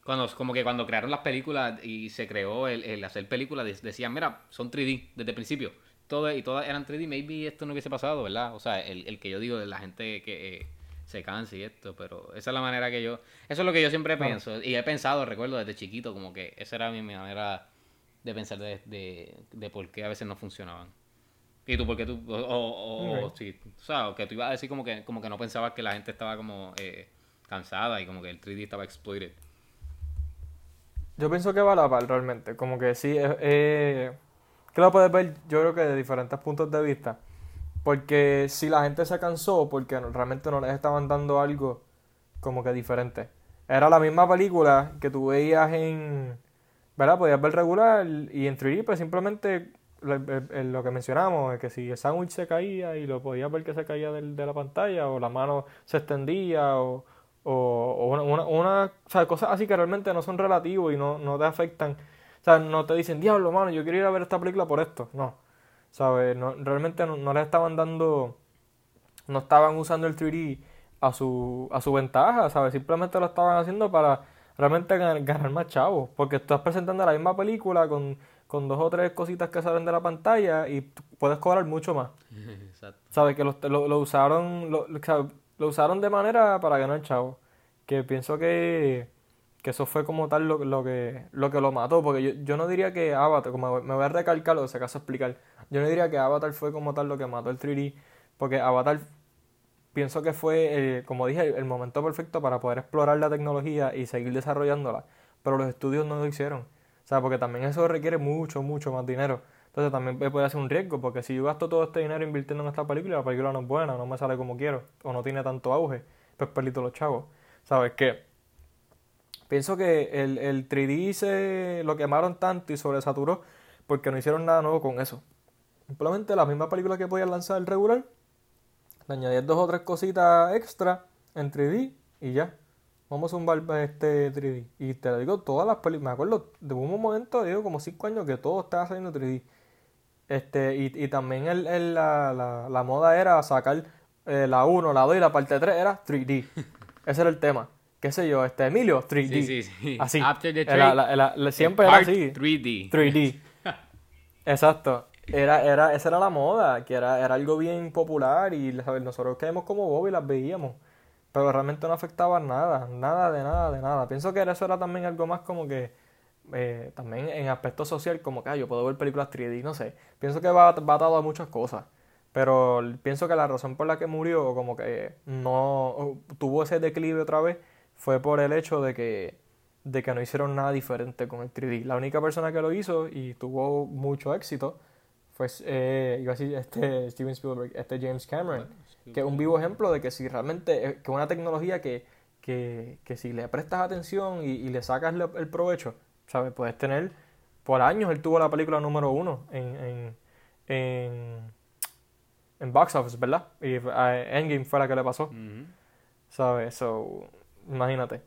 cuando como que cuando crearon las películas y se creó el, el hacer películas de- decían, mira, son 3D desde el principio. Todo, y todas eran 3D, maybe esto no hubiese pasado, ¿verdad? O sea, el, el que yo digo de la gente que eh, se cansa y esto, pero esa es la manera que yo, eso es lo que yo siempre Claro. pienso. Y he pensado, recuerdo desde chiquito, como que esa era mi manera de pensar de, de, de por qué a veces no funcionaban. ¿Y tú por qué tú? O, o, o- sí, o sea, que tú ibas a decir como que, como que no pensabas que la gente estaba como eh, cansada y como que el 3D estaba exploited. Yo pienso que va a la par realmente. Como que sí, eh, eh, que lo puedes ver, yo creo que de diferentes puntos de vista. Porque si la gente se cansó, porque realmente no les estaban dando algo como que diferente. Era la misma película que tú veías en. ¿Verdad? Podías ver regular y en 3D, pues simplemente lo, el- lo que mencionamos, que si el sándwich se caía y lo podías ver que se caía del- de la pantalla, o la mano se extendía, o, o, o una, una, una- o sea, cosas así que realmente no son relativos y no, no te afectan. O sea, no te dicen, diablo, mano, yo quiero ir a ver esta película por esto. No. ¿Sabes? No, realmente no, no le estaban dando, no estaban usando el 3D a su, a su ventaja, ¿sabes? Simplemente lo estaban haciendo para realmente gan- ganar más chavos. Porque estás presentando la misma película con, con dos o tres cositas que salen de la pantalla y puedes cobrar mucho más. Exacto. ¿Sabes? Que lo, lo, lo usaron, lo, lo- usaron de manera para ganar chavos. Que pienso que, que eso fue como tal lo, lo que, lo que lo mató. Porque yo, yo no diría que Avatar, como me voy a recalcar, o si acaso explicar, yo no diría que Avatar fue como tal lo que mató el 3D. Porque Avatar pienso que fue, eh, como dije, el momento perfecto para poder explorar la tecnología y seguir desarrollándola. Pero los estudios no lo hicieron. O sea, porque también eso requiere mucho, mucho más dinero. Entonces también puede ser un riesgo, porque si yo gasto todo este dinero invirtiendo en esta película la película no es buena, no me sale como quiero, o no tiene tanto auge, pues todos los chavos. ¿Sabes qué? Pienso que el, el 3D se lo quemaron tanto y sobresaturó porque no hicieron nada nuevo con eso. Simplemente la misma película que podían lanzar el regular, le añadías dos o tres cositas extra en 3D y ya. Vamos a zumbar este 3D. Y te lo digo, todas las películas. Me acuerdo de un momento, digo, como 5 años, que todo estaba saliendo 3D. Este, y, y también el, el- la, la, la moda era sacar eh, la 1, la 2 y la parte 3 era 3D. Ese era el tema. ¿Qué sé yo? Este, Emilio, 3D. Sí, sí, sí. Así. After the trade, la- la- siempre era así. 3D. 3D. Exacto. Era, era, esa era la moda, que era, era algo bien popular y nosotros caímos como bobo y las veíamos. Pero realmente no afectaba nada, nada de nada, de nada. Pienso que eso era también algo más como que, eh, también en aspecto social, como que ah, yo puedo ver películas 3D, no sé. Pienso que va, va atado a muchas cosas. Pero pienso que la razón por la que murió, como que no tuvo ese declive otra vez, fue por el hecho de que, de que no hicieron nada diferente con el 3D. La única persona que lo hizo y tuvo mucho éxito fue, eh, iba a decir, este Steven Spielberg, este James Cameron, que es un vivo ejemplo de que si realmente, eh, que una tecnología que, que, que si le prestas atención y, y le sacas le- el provecho, ¿sabes? Puedes tener, por años él tuvo la película número uno en, en, en, en box office, ¿verdad? Y Endgame fue la que le pasó. ¿Sabes? So, imagínate.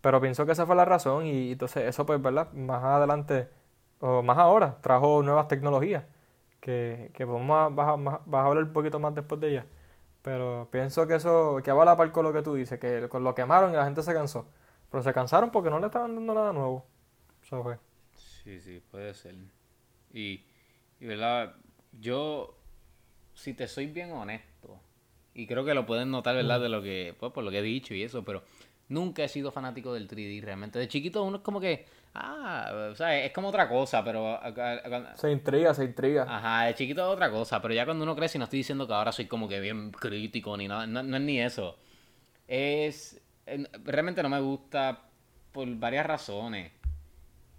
Pero pienso que esa fue la razón y entonces eso pues, ¿verdad? Más adelante, o más ahora, trajo nuevas tecnologías que, que vamos a, vas, a, vas a hablar un poquito más después de ellas. Pero pienso que eso, que va a la par con lo que tú dices, que con lo quemaron y la gente se cansó. Pero se cansaron porque no le estaban dando nada nuevo. Eso fue. Sí, sí, puede ser. Y, y verdad, yo, si te soy bien honesto, y creo que lo pueden notar, ¿verdad? De lo que, pues, por lo que he dicho y eso, pero nunca he sido fanático del 3D realmente. De chiquito uno es como que, ah, o sea, es como otra cosa, pero... a- a- a- Se intriga, se intriga. Ajá, de chiquito es otra cosa, pero ya cuando uno crece, y no estoy diciendo que ahora soy como que bien crítico ni nada, no, no es ni eso. Es. Realmente no me gusta por varias razones.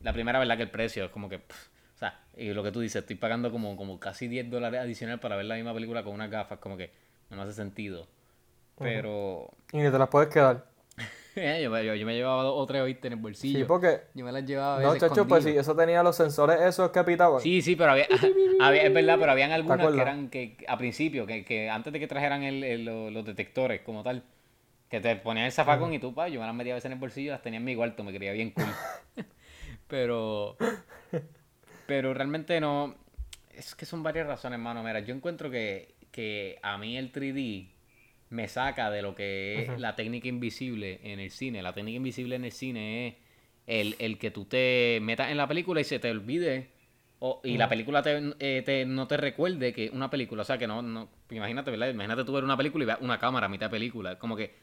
La primera, verdad, que el precio es como que. pff, o sea, y lo que tú dices, estoy pagando como, como casi 10 dólares adicional para ver la misma película con unas gafas, como que no me hace sentido. Pero. Y ni te las puedes quedar. Yo, me- yo, yo me llevaba dos o tres oíste en el bolsillo. Sí, porque... Yo me las llevaba a No, veces chacho, pues sí, eso tenía los sensores esos que pitaban. Sí, sí, pero había, había- es verdad, pero habían algunas que eran que a principio, que, que antes de que trajeran el, el- lo- los detectores como tal, que te ponían el zafacón y tú, pa, yo me las metía a veces en el bolsillo, las tenía en mi cuarto, me quería bien cool. pero, pero realmente no, es que son varias razones, hermano. Mira, yo encuentro que, que a mí el 3D me saca de lo que es la técnica invisible en el cine. La técnica invisible en el cine es el, el que tú te metas en la película y se te olvide. o- y la película te, eh, te- no te recuerde que una película. O sea, que no, no. Imagínate, ¿verdad? Imagínate tú ver una película y ver una cámara a mitad de película. Como que.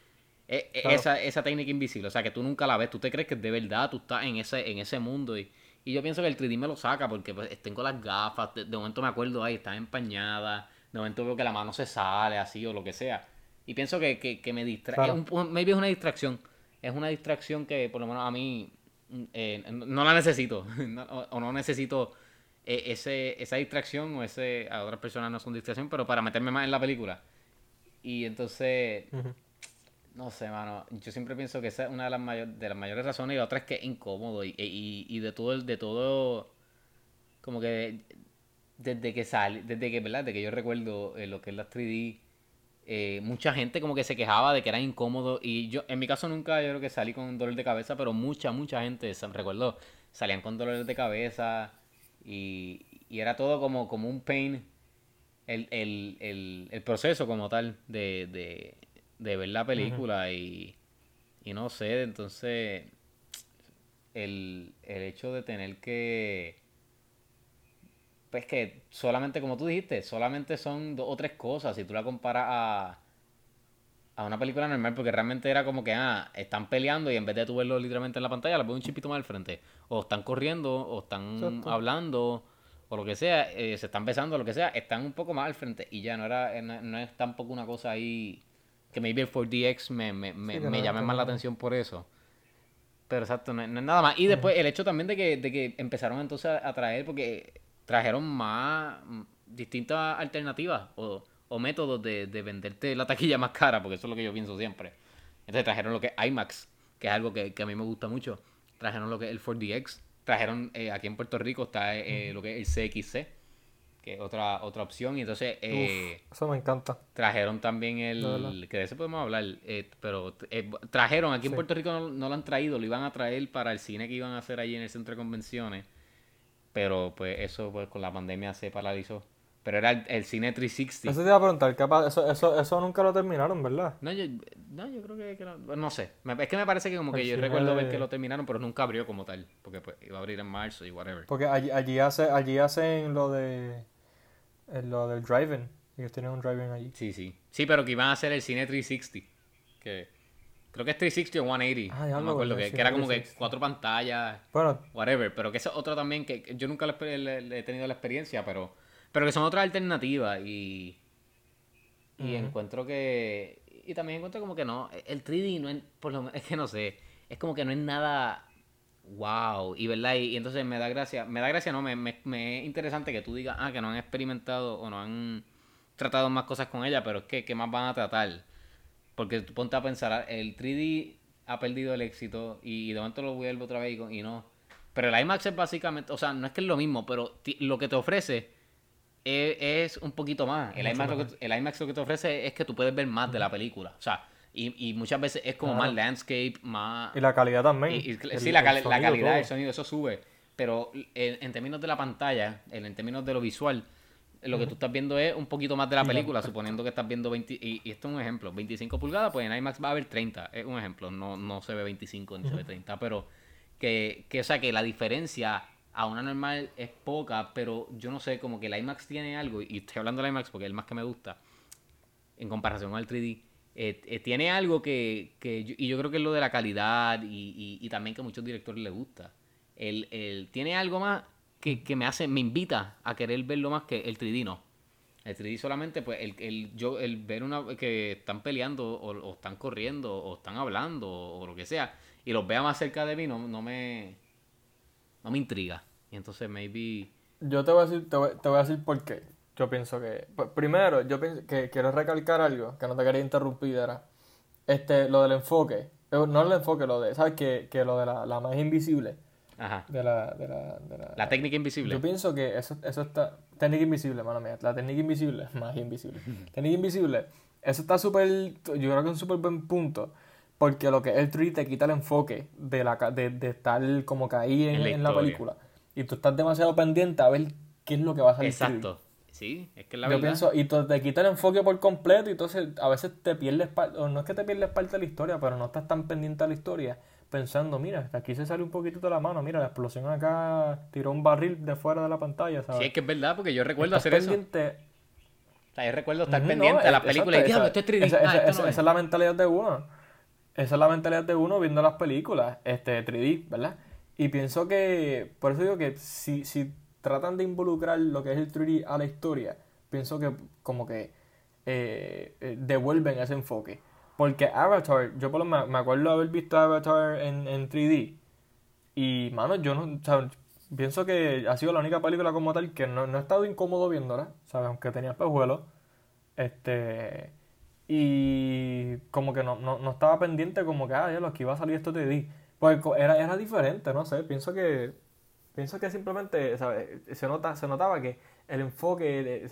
eh, eh, Claro. esa, esa técnica invisible. O sea, que tú nunca la ves. Tú te crees que de verdad tú estás en ese, en ese mundo. Y, y yo pienso que el 3D me lo saca porque pues, tengo las gafas. De, de momento me acuerdo, ay, está empañada. De momento veo que la mano se sale así o lo que sea. Y pienso que, que, que me distrae. Claro. Es un- maybe es una distracción. Es una distracción que por lo menos a mí mm, eh, no la necesito. No- o, o no necesito eh, ese, esa distracción o ese... A otras personas no son distracción, pero para meterme más en la película. Y entonces... No sé, mano. Yo siempre pienso que esa es una de las, mayor- de las mayores razones y la otra es que es incómodo y, y, y de todo el, de todo como que desde que sale, desde que, ¿verdad? Desde que yo recuerdo eh, lo que es las 3D, eh, mucha gente como que se quejaba de que era incómodo. Y yo, en mi caso nunca yo creo que salí con dolor de cabeza, pero mucha, mucha gente, recuerdo, salían con dolores de cabeza y, y era todo como, como un pain el, el, el, el proceso como tal de, de, de ver la película y, y no sé, entonces el, el hecho de tener que pues que solamente como tú dijiste, solamente son dos o tres cosas si tú la comparas a a una película normal porque realmente era como que ah, están peleando y en vez de tú verlo literalmente en la pantalla, la ves un chipito más al frente o están corriendo o están Exacto. hablando o lo que sea, eh, se están besando, lo que sea, están un poco más al frente y ya no era no, no es tampoco una cosa ahí que maybe el 4DX me, me, me, Sí, me llame más la atención por eso. Pero exacto, no, no es nada más. Y después el hecho también de que, de que empezaron entonces a traer, porque trajeron más mm, distintas alternativas o, o métodos de, de venderte la taquilla más cara, porque eso es lo que yo pienso siempre. Entonces trajeron lo que es IMAX, que es algo que, que a mí me gusta mucho. Trajeron lo que es el 4DX. Trajeron, eh, aquí en Puerto Rico está eh, lo que es el CXC, que es otra, otra opción. Y entonces eh, Uf, eso me encanta. trajeron también el... Que de ese podemos hablar, eh, pero eh, trajeron, aquí en Sí. Puerto Rico no, no lo han traído, lo iban a traer para el cine que iban a hacer allí en el centro de convenciones. Pero pues eso pues con la pandemia se paralizó. Pero era el, el cine 360. Eso te iba a preguntar, capaz, eso, eso, eso nunca lo terminaron, ¿verdad? No, yo, no, yo creo que, que no, no sé. Es que me parece que como que El yo recuerdo ver de- que lo terminaron, pero nunca abrió como tal. Porque pues iba a abrir en marzo y whatever. Porque allí, allí, hace, allí hacen lo de eh, lo del driving. Ellos tienen un driving allí. Sí, sí. Sí, pero que iban a hacer el cine 360. Que creo que es 360 o 180. Ah, no me acuerdo. Que, que era como que 360. cuatro pantallas, Bueno, whatever. Pero que es otro también que yo nunca le, le- le he tenido la experiencia, pero, pero que son otras alternativas. Y, y Ujú. encuentro que. Y también encuentro como que no. El 3D no es. Por lo, es que no sé. Es como que no es nada. Wow, y verdad, y, y entonces me da gracia, me da gracia, no, me, me, me es interesante que tú digas, ah, que no han experimentado o no han tratado más cosas con ella, pero es que, ¿qué más van a tratar? Porque tú ponte a pensar, el 3D ha perdido el éxito y, de momento lo vuelvo otra vez y, no. Pero el IMAX es básicamente, o sea, no es que es lo mismo, pero lo que te ofrece es, es un poquito más. El IMAX, lo que, el IMAX lo que te ofrece es que tú puedes ver más de la película. O sea, y, y muchas veces es como Claro. más landscape, más... y la calidad también. El- sí, la, cal- la calidad, todo. el sonido, eso sube. Pero en, en términos de la pantalla, en, en términos de lo visual, lo que tú estás viendo es un poquito más de la película, suponiendo que estás viendo 20... Y, y esto es un ejemplo, 25 pulgadas, pues en IMAX va a haber 30, es un ejemplo, no, no se ve 25 ni se ve 30, pero que, que, o sea, que la diferencia a una normal es poca, pero yo no sé, como que el IMAX tiene algo, y estoy hablando del IMAX porque es el más que me gusta, en comparación el 3D, eh, eh, tiene algo que, que yo- y yo creo que es lo de la calidad y, y- y también que a muchos directores les gusta. El, el- tiene algo más que, que me hace, me invita a querer verlo más que el 3D no. El 3D solamente, pues, el, el, yo, el ver una que están peleando o, o están corriendo o están hablando o, o lo que sea y los vea más cerca de mí no, no me no me intriga. Y entonces maybe Yo te voy a decir, te voy, te voy a decir por qué. Yo pienso que. pues, primero, yo pienso que quiero recalcar algo que no te quería interrumpir, era. Este, lo del enfoque. Eh, No el enfoque, lo de. ¿Sabes? Que, que lo de la, la magia invisible. Ajá, De la. De la, de la, la técnica invisible. Yo pienso que eso, eso está. Técnica invisible, mano mía. La técnica invisible. Magia invisible. técnica invisible. Eso está súper. Yo creo que es un súper buen punto. Porque lo que es el 3 te quita el enfoque de, la, de, de estar como caí en, En la en la historia. película. Y tú estás demasiado pendiente a ver qué es lo que va a salir. 3D. Exacto. Sí, es que la Yo verdad. pienso, y te quita el enfoque por completo, y entonces a veces te pierdes o no es que te pierdes parte de la historia, pero no estás tan pendiente de la historia, pensando, mira, aquí se sale un poquito de la mano, mira, la explosión acá tiró un barril de fuera de la pantalla, ¿sabes? Sí, es que es verdad, porque yo recuerdo Estás hacer eso. pendiente- O sea, yo recuerdo estar pendiente no, de las películas y exacto, diablo, esa- esto es 3D. Esa, Ah, esa- esto esa- no es. esa es la mentalidad de uno. Esa es la mentalidad de uno viendo las películas, este 3D, ¿verdad? Y pienso que, por eso digo que si, si tratan de involucrar lo que es el 3D a la historia, pienso que como que eh, eh, devuelven ese enfoque. Porque Avatar, yo por lo menos me acuerdo haber visto Avatar en, en 3D. Y, mano, yo no, o pienso que ha sido la única película como tal que no, no he estado incómodo viéndola, ¿sabes? Aunque tenía espejuelos. Este. Y como que no, no, no estaba pendiente como que, ah, ya lo que iba a salir esto 3D. Pues era, era diferente, no sé, pienso que pienso que simplemente, ¿sabes? Se nota, se notaba que el enfoque de,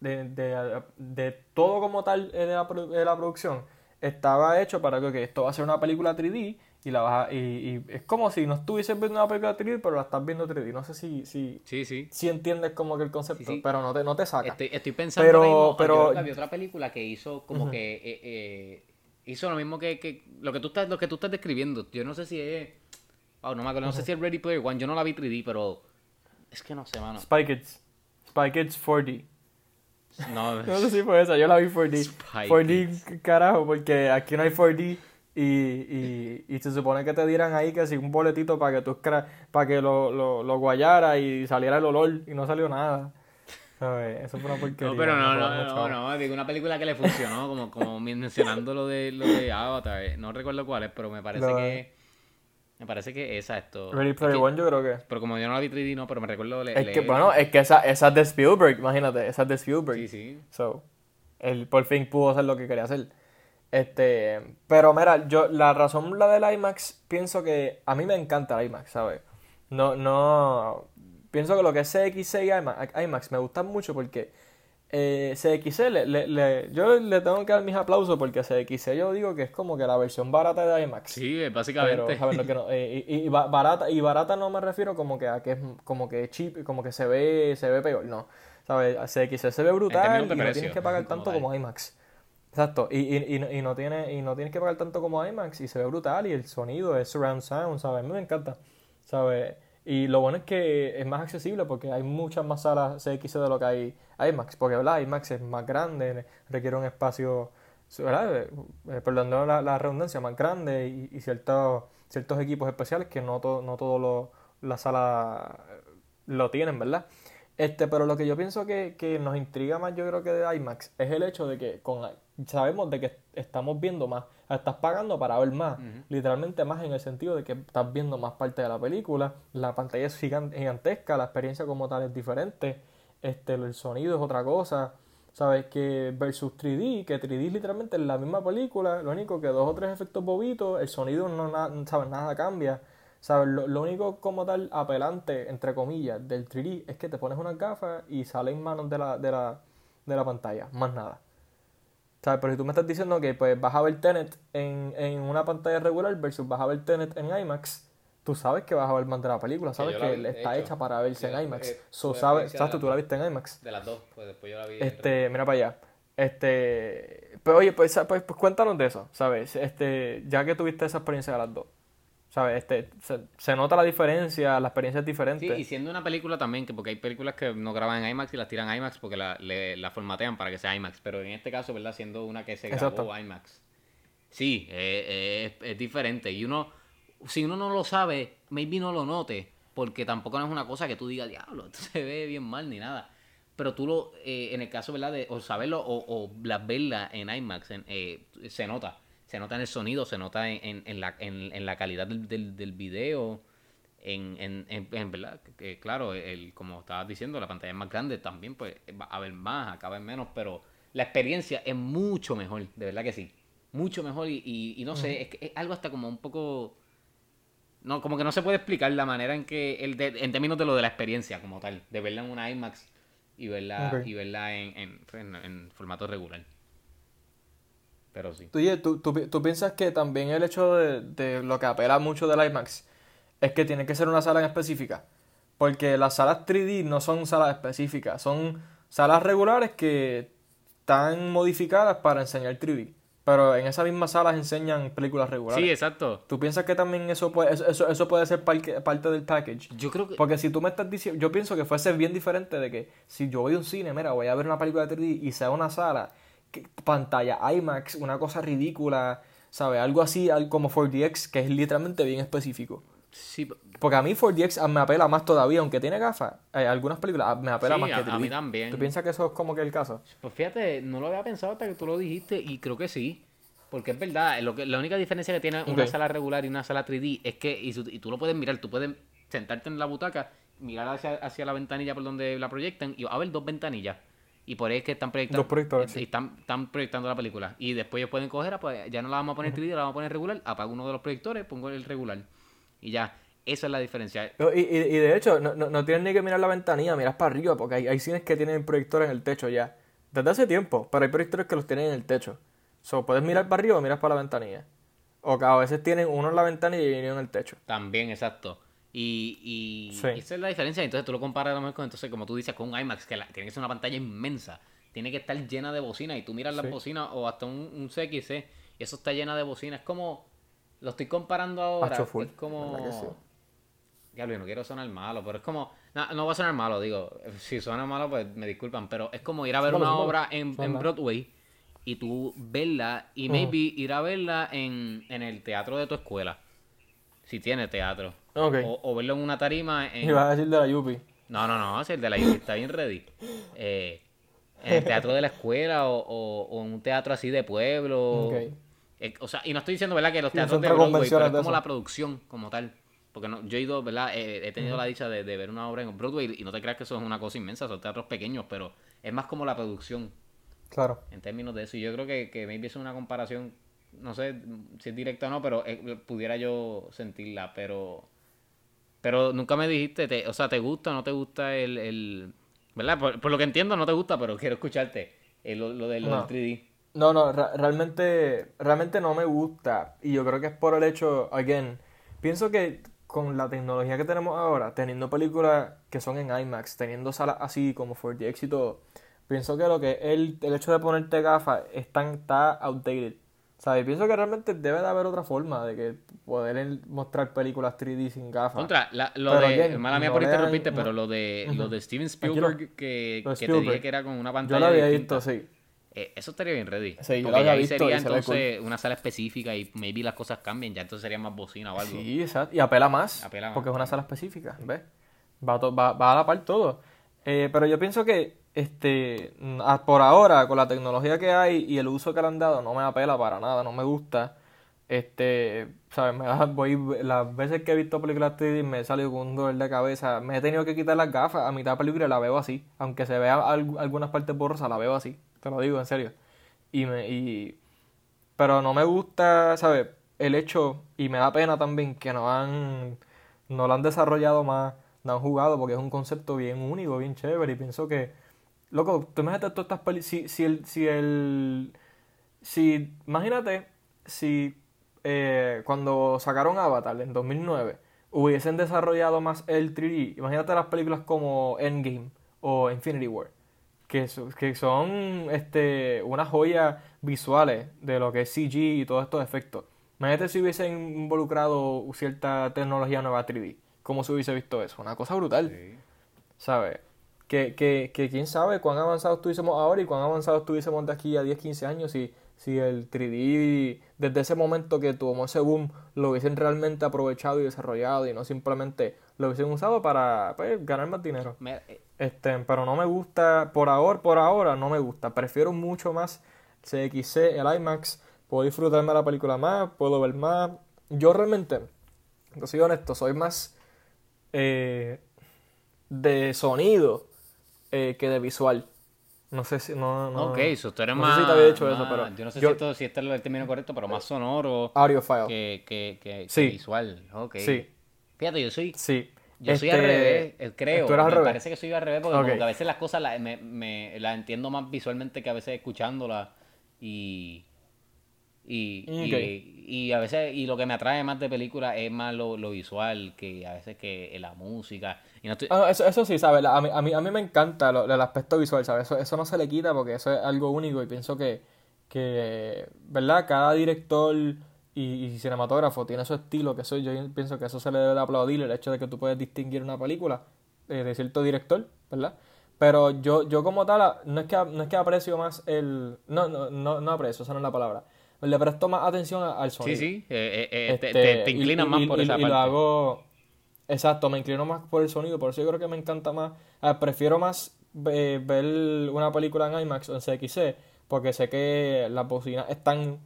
de, de- de todo como tal de la, de la producción estaba hecho para que esto va a ser una película 3D y la vas a- y, y es como si no estuvieses viendo una película 3D, pero la estás viendo 3D. No sé si, si, Sí, sí. si entiendes como que el concepto, Sí, pero no te, no te saca. Estoy, estoy pensando Pero- mismo, pero- había otra película que hizo como que eh, eh, hizo lo mismo que, que lo que tú estás lo que tú estás describiendo. Yo no sé si es oh, no me acuerdo, no sé si es Ready Player One, yo no la vi 3D, pero es que no sé, mano. Spy Kids. Spy Kids 4D. No, No sé si fue esa, yo la vi 4D. Spy 4D, carajo, porque aquí no hay 4D. Y, y, y se supone que te dieran ahí que si un boletito para que tú para que lo, lo, lo guayara y saliera el olor y no salió nada. ¿Sabes? Eso fue una porquería. No, pero no, no, mucho. no, no, digo una película que le funcionó, como, como mencionando lo de, lo de Avatar, eh, no recuerdo cuál es, pero me parece que, me parece que esa esto. Ready es Player que- One yo creo que. Pero como yo no la vi 3D, no, pero me recuerdo Es que, bueno, es que esa, esa es de Spielberg, imagínate, esa es de Spielberg. Sí, sí. So, él por fin pudo hacer lo que quería hacer. Este, pero mira, yo la razón la del IMAX pienso que a mí me encanta el IMAX, ¿sabes? No no pienso que lo que es CX6 IMAX, IMAX me gusta mucho porque eh, CXC, le, le- le- yo le tengo que dar mis aplausos porque CXC yo digo que es como que la versión barata de IMAX. Sí, Pero, básicamente. ¿sabes lo que no? Eh, y, y ba- barata, y barata no me refiero como que a que es como que cheap, como que se ve, se ve peor, no. ¿Sabes? CXC se ve brutal y no tienes que pagar tanto como IMAX. Exacto, y, y, y no tiene, y no tienes que pagar tanto como IMAX y se ve brutal y el sonido es surround sound, ¿sabes? A mí me encanta, ¿sabes? Y lo bueno es que es más accesible porque hay muchas más salas CXC de lo que hay IMAX, porque ¿verdad? IMAX es más grande, requiere un espacio, ¿verdad? Eh, eh, perdón la, la redundancia, más grande y, ciertos, ciertos equipos especiales que no, to- no todas las salas lo tienen, ¿verdad? Este, pero lo que yo pienso que, que nos intriga más, yo creo que de IMAX, es el hecho de que con, sabemos de que estamos viendo más, estás pagando para ver más, literalmente más en el sentido de que estás viendo más parte de la película, la pantalla es gigan- gigantesca, la experiencia como tal es diferente, este, el sonido es otra cosa, sabes que versus 3D, que 3D literalmente es la misma película, lo único que dos o tres efectos bobitos, el sonido no na- sabes, nada cambia. ¿Sabes? Lo, lo único como tal apelante, entre comillas, del 3D es que te pones unas gafas y salen manos de la, de la, de la pantalla, más nada. ¿Sabes? Pero si tú me estás diciendo que pues vas a ver Tenet en, en una pantalla regular versus vas a ver Tenet en IMAX, tú sabes que vas a ver más de la película, sabes que, está hecho. hecha para verse Yo, en IMAX. eh, So, sabes, de tú las la viste en IMAX. De las dos, pues después yo la vi. en Este, mira para allá. Este, pues oye, pues, pues, pues cuéntanos de eso, ¿sabes? Este, ya que tuviste esa experiencia de las dos, ¿sabes? Este, se, se nota la diferencia, la experiencia es diferente. Sí, y siendo una película también, que porque hay películas que no graban en IMAX y las tiran a IMAX porque la, le- la formatean para que sea IMAX, pero en este caso, ¿verdad? Siendo una que se grabó Exacto. IMAX. Sí, eh, eh, es, es diferente. Y uno, si uno no lo sabe, maybe no lo note, porque tampoco no es una cosa que tú digas, diablo, esto se ve bien mal ni nada. Pero tú lo, eh, en el caso, ¿verdad? De o saberlo o, o la- verla en IMAX, en, eh, se nota. Se nota en el sonido, se nota en, en- en la, en, en la calidad del, del, del video. En, en, en, en verdad, que, claro, el, como estabas diciendo, la pantalla es más grande también, pues va a haber más, acá va a haber menos, pero la experiencia es mucho mejor, de verdad que sí. Mucho mejor y, y, y no sé, es, que es algo hasta como un poco... No, como que no se puede explicar la manera en que, el de- en términos de lo de la experiencia como tal, de verla en una IMAX y verla, y verla en, en, en- en formato regular. Pero sí. Tú, oye, tú, tú, tú piensas que también el hecho de, de lo que apela mucho del IMAX es que tiene que ser una sala en específica. Porque las salas 3D no son salas específicas, son salas regulares que están modificadas para enseñar 3D. Pero en esas mismas salas enseñan películas regulares. Sí, exacto. ¿Tú piensas que también eso puede, eso, eso, eso puede ser parque- parte del package? Yo creo que... Porque si tú me estás diciendo, yo pienso que fuese bien diferente de que si yo voy a un cine, mira, voy a ver una película de 3D y sea una sala, pantalla IMAX, una cosa ridícula, ¿sabes? Algo así, como 4DX, que es literalmente bien específico. Sí, Porque a mí 4DX me apela más todavía, aunque tiene gafas, eh, algunas películas ah, me apela Sí, más que a- a 3D. mí también. ¿Tú piensas que eso es como que el caso? Pues fíjate, no lo había pensado hasta que tú lo dijiste y creo que sí. Porque es verdad, lo que, la única diferencia que tiene una sala regular y una sala 3D es que, y, y tú lo puedes mirar, tú puedes sentarte en la butaca, mirar hacia, hacia la ventanilla por donde la proyectan y va a haber dos ventanillas. Y por ahí es que están proyectando. Dos proyectores, y sí. están, están proyectando la película. Y después ellos pueden coger, ah, pues ya no la vamos a poner 3D, la vamos a poner regular, apago uno de los proyectores, pongo el regular. Y ya, esa es la diferencia. Y, y, y de hecho, no, no, no tienes ni que mirar la ventanilla, miras para arriba, porque hay, hay cines que tienen proyectores en el techo ya. Desde hace tiempo, pero hay proyectores que los tienen en el techo. So, puedes mirar para arriba o miras para la ventanilla. O que a veces tienen uno en la ventanilla y uno en el techo. También, exacto. Y, y Sí. esa es la diferencia. Entonces tú lo comparas a lo mejor con, entonces, como tú dices, con un IMAX, que la- tiene que ser una pantalla inmensa. Tiene que estar llena de bocinas. Y tú miras las bocinas o hasta un, un CXC y eso está llena de bocinas. Es como. Lo estoy comparando ahora. Full, Es como. Diablo, yo no quiero sonar malo, pero es como. No, no va a sonar malo, digo. Si suena malo, pues me disculpan. Pero es como ir a ver una obra en, en. Broadway y tú verla y maybe ir a verla en, en el teatro de tu escuela. Si tiene teatro. O, o verlo en una tarima en... Y vas a decir de la Yupi. No, no, no, si el de la UP está bien ready. Eh, en el teatro de la escuela o, o- o en un teatro así de pueblo. Eh, o sea, y no estoy diciendo, ¿verdad? Que los teatros de Broadway, pero es como la producción como tal. Porque no, yo he ido, ¿verdad? Eh, he tenido la dicha de, de ver una obra en Broadway y no te creas que eso es una cosa inmensa, son teatros pequeños, pero es más como la producción Claro. en términos de eso. Y yo creo que, que maybe es una comparación, no sé si es directa o no, pero eh, pudiera yo sentirla, pero pero nunca me dijiste, te- o sea, ¿te gusta o no te gusta el, el ¿Verdad? Por, por lo que entiendo no te gusta, pero quiero escucharte. eh, lo, lo de lo No. del 3D. No, no, realmente, realmente no me gusta. Y yo creo que es por el hecho, again, pienso que con la tecnología que tenemos ahora, teniendo películas que son en IMAX, teniendo salas así como 4DX y todo, pienso que lo que el, el hecho de ponerte gafas es tan, está outdated. ¿Sabes? Pienso que realmente debe de haber otra forma de que poder mostrar películas 3D sin gafas. Contra, la- lo Pero, de. again, mala mía no por interrumpirte, pero lo de, lo Ujú. de Steven. Spielberg que, Lo que te dije que era con una Yo pantalla lo había distinta. visto, sí. Eh, eso estaría bien ready. Sí, yo lo Porque ya ahí visto sería entonces una sala específica y maybe las cosas cambian. Ya entonces sería más bocina o algo. Sí, exacto. Y apela más. Apela más. Porque es una sala específica, ¿ves? Va, to- va, va a la par todo. Eh, pero yo pienso que este por ahora, con la tecnología que hay y el uso que le han dado, no me apela para nada, no me gusta. Este, ¿sabes? Me da- voy, las veces que he visto películas 3D me he salido con un dolor de cabeza. Me he tenido que quitar las gafas a mitad de película y la veo así. Aunque se vea al- algunas partes borrosas, la veo así. Te lo digo, en serio. Y me, y, pero no me gusta, ¿sabes? El hecho, y me da pena también que no han, no lo han desarrollado más, no han jugado, porque es un concepto bien único, bien chévere, y pienso que, loco, tú imagínate todas estas películas, si, si el, si el, si, imagínate, si eh, cuando sacaron Avatar en 2009, hubiesen desarrollado más el 3D, imagínate las películas como Endgame o Infinity War que, so- que son este, unas joyas visuales de lo que es CG y todos estos efectos. Imagínate si hubiesen involucrado cierta tecnología nueva 3D. ¿Cómo se hubiese visto eso? Una cosa brutal, ¿sabes? Que, que, que quién sabe cuán avanzados estuviésemos ahora y cuán avanzados estuviésemos de aquí a 10, 15 años si, si el 3D desde ese momento que tomó ese boom lo hubiesen realmente aprovechado y desarrollado y no simplemente lo hubiesen usado para pues, ganar más dinero. Me- eh, Este, pero no me gusta, por ahora, por ahora no me gusta. Prefiero mucho más CXC, el IMAX. Puedo disfrutarme la película más, puedo ver más. Yo realmente, te soy honesto, soy más eh, de sonido eh, que de visual. No sé si, no, no. ok, eso tú eres no más. sé si te había dicho eso, pero Yo no sé yo- si, esto, si este es el término correcto, pero más sonoro Audiophile. que, que, que, visual. Ok. Sí, Fíjate, yo soy. sí. Yo soy Este, al revés, eh, creo. Tú al me revés. parece que soy al revés porque Ok. como que a veces las cosas las, me, me- las entiendo más visualmente que a veces escuchándolas y, y, y- y a veces y lo que me atrae más de películas es más lo, lo visual que a veces que la música. Y no estoy- Ah, no, eso, eso sí, ¿sabes? A mí, a mí, a mí me encanta lo- el aspecto visual, ¿sabes? Eso, eso no se le quita porque eso es algo único y pienso que, que ¿verdad? Cada director y, y cinematógrafo tiene su estilo, que eso yo pienso que eso se le debe de aplaudir, el hecho de que tú puedes distinguir una película eh, de cierto director, ¿verdad? Pero yo, yo como tal, no es que, no es que aprecio más el... No, no, no, no aprecio, esa no es la palabra. Le presto más atención al sí, sonido. sí, eh, eh, eh, te, Este, te- te inclinas y- más por y- esa y parte. lo hago. Exacto, me inclino más por el sonido, por eso yo creo que me encanta más. ah, prefiero más eh, ver una película en IMAX o en CXC, porque sé que las bocinas están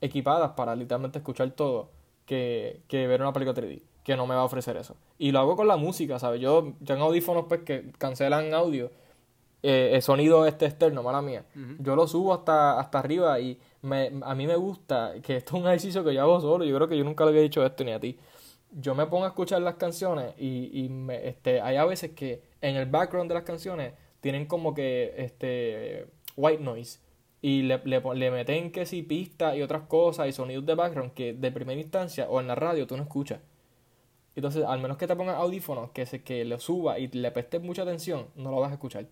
equipadas para literalmente escuchar todo, que, que ver una película 3D, que no me va a ofrecer eso. Y lo hago con la música, ¿sabes? Yo tengo audífonos pues que cancelan audio, eh, el sonido este externo, mala mía. Yo lo subo hasta, hasta arriba y me, a mí me gusta, que esto es un ejercicio que yo hago solo, yo creo que yo nunca le había dicho esto ni a ti. Yo me pongo a escuchar las canciones y, y me, este, hay a veces que en el background de las canciones tienen como que este white noise y le, le, le meten que si pistas y otras cosas y sonidos de background que de primera instancia o en la radio tú no escuchas. Entonces, al menos que te pongas audífonos, que se, que le suba y le prestes mucha atención, no lo vas a escuchar.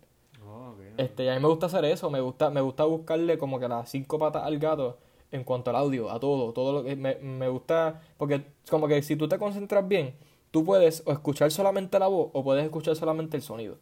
Oh. Este, y a mí me gusta hacer eso, me gusta, me gusta buscarle como que las cinco patas al gato en cuanto al audio, a todo, todo lo que me, me gusta, porque como que si tú te concentras bien, tú puedes o escuchar solamente la voz o puedes escuchar solamente el sonido.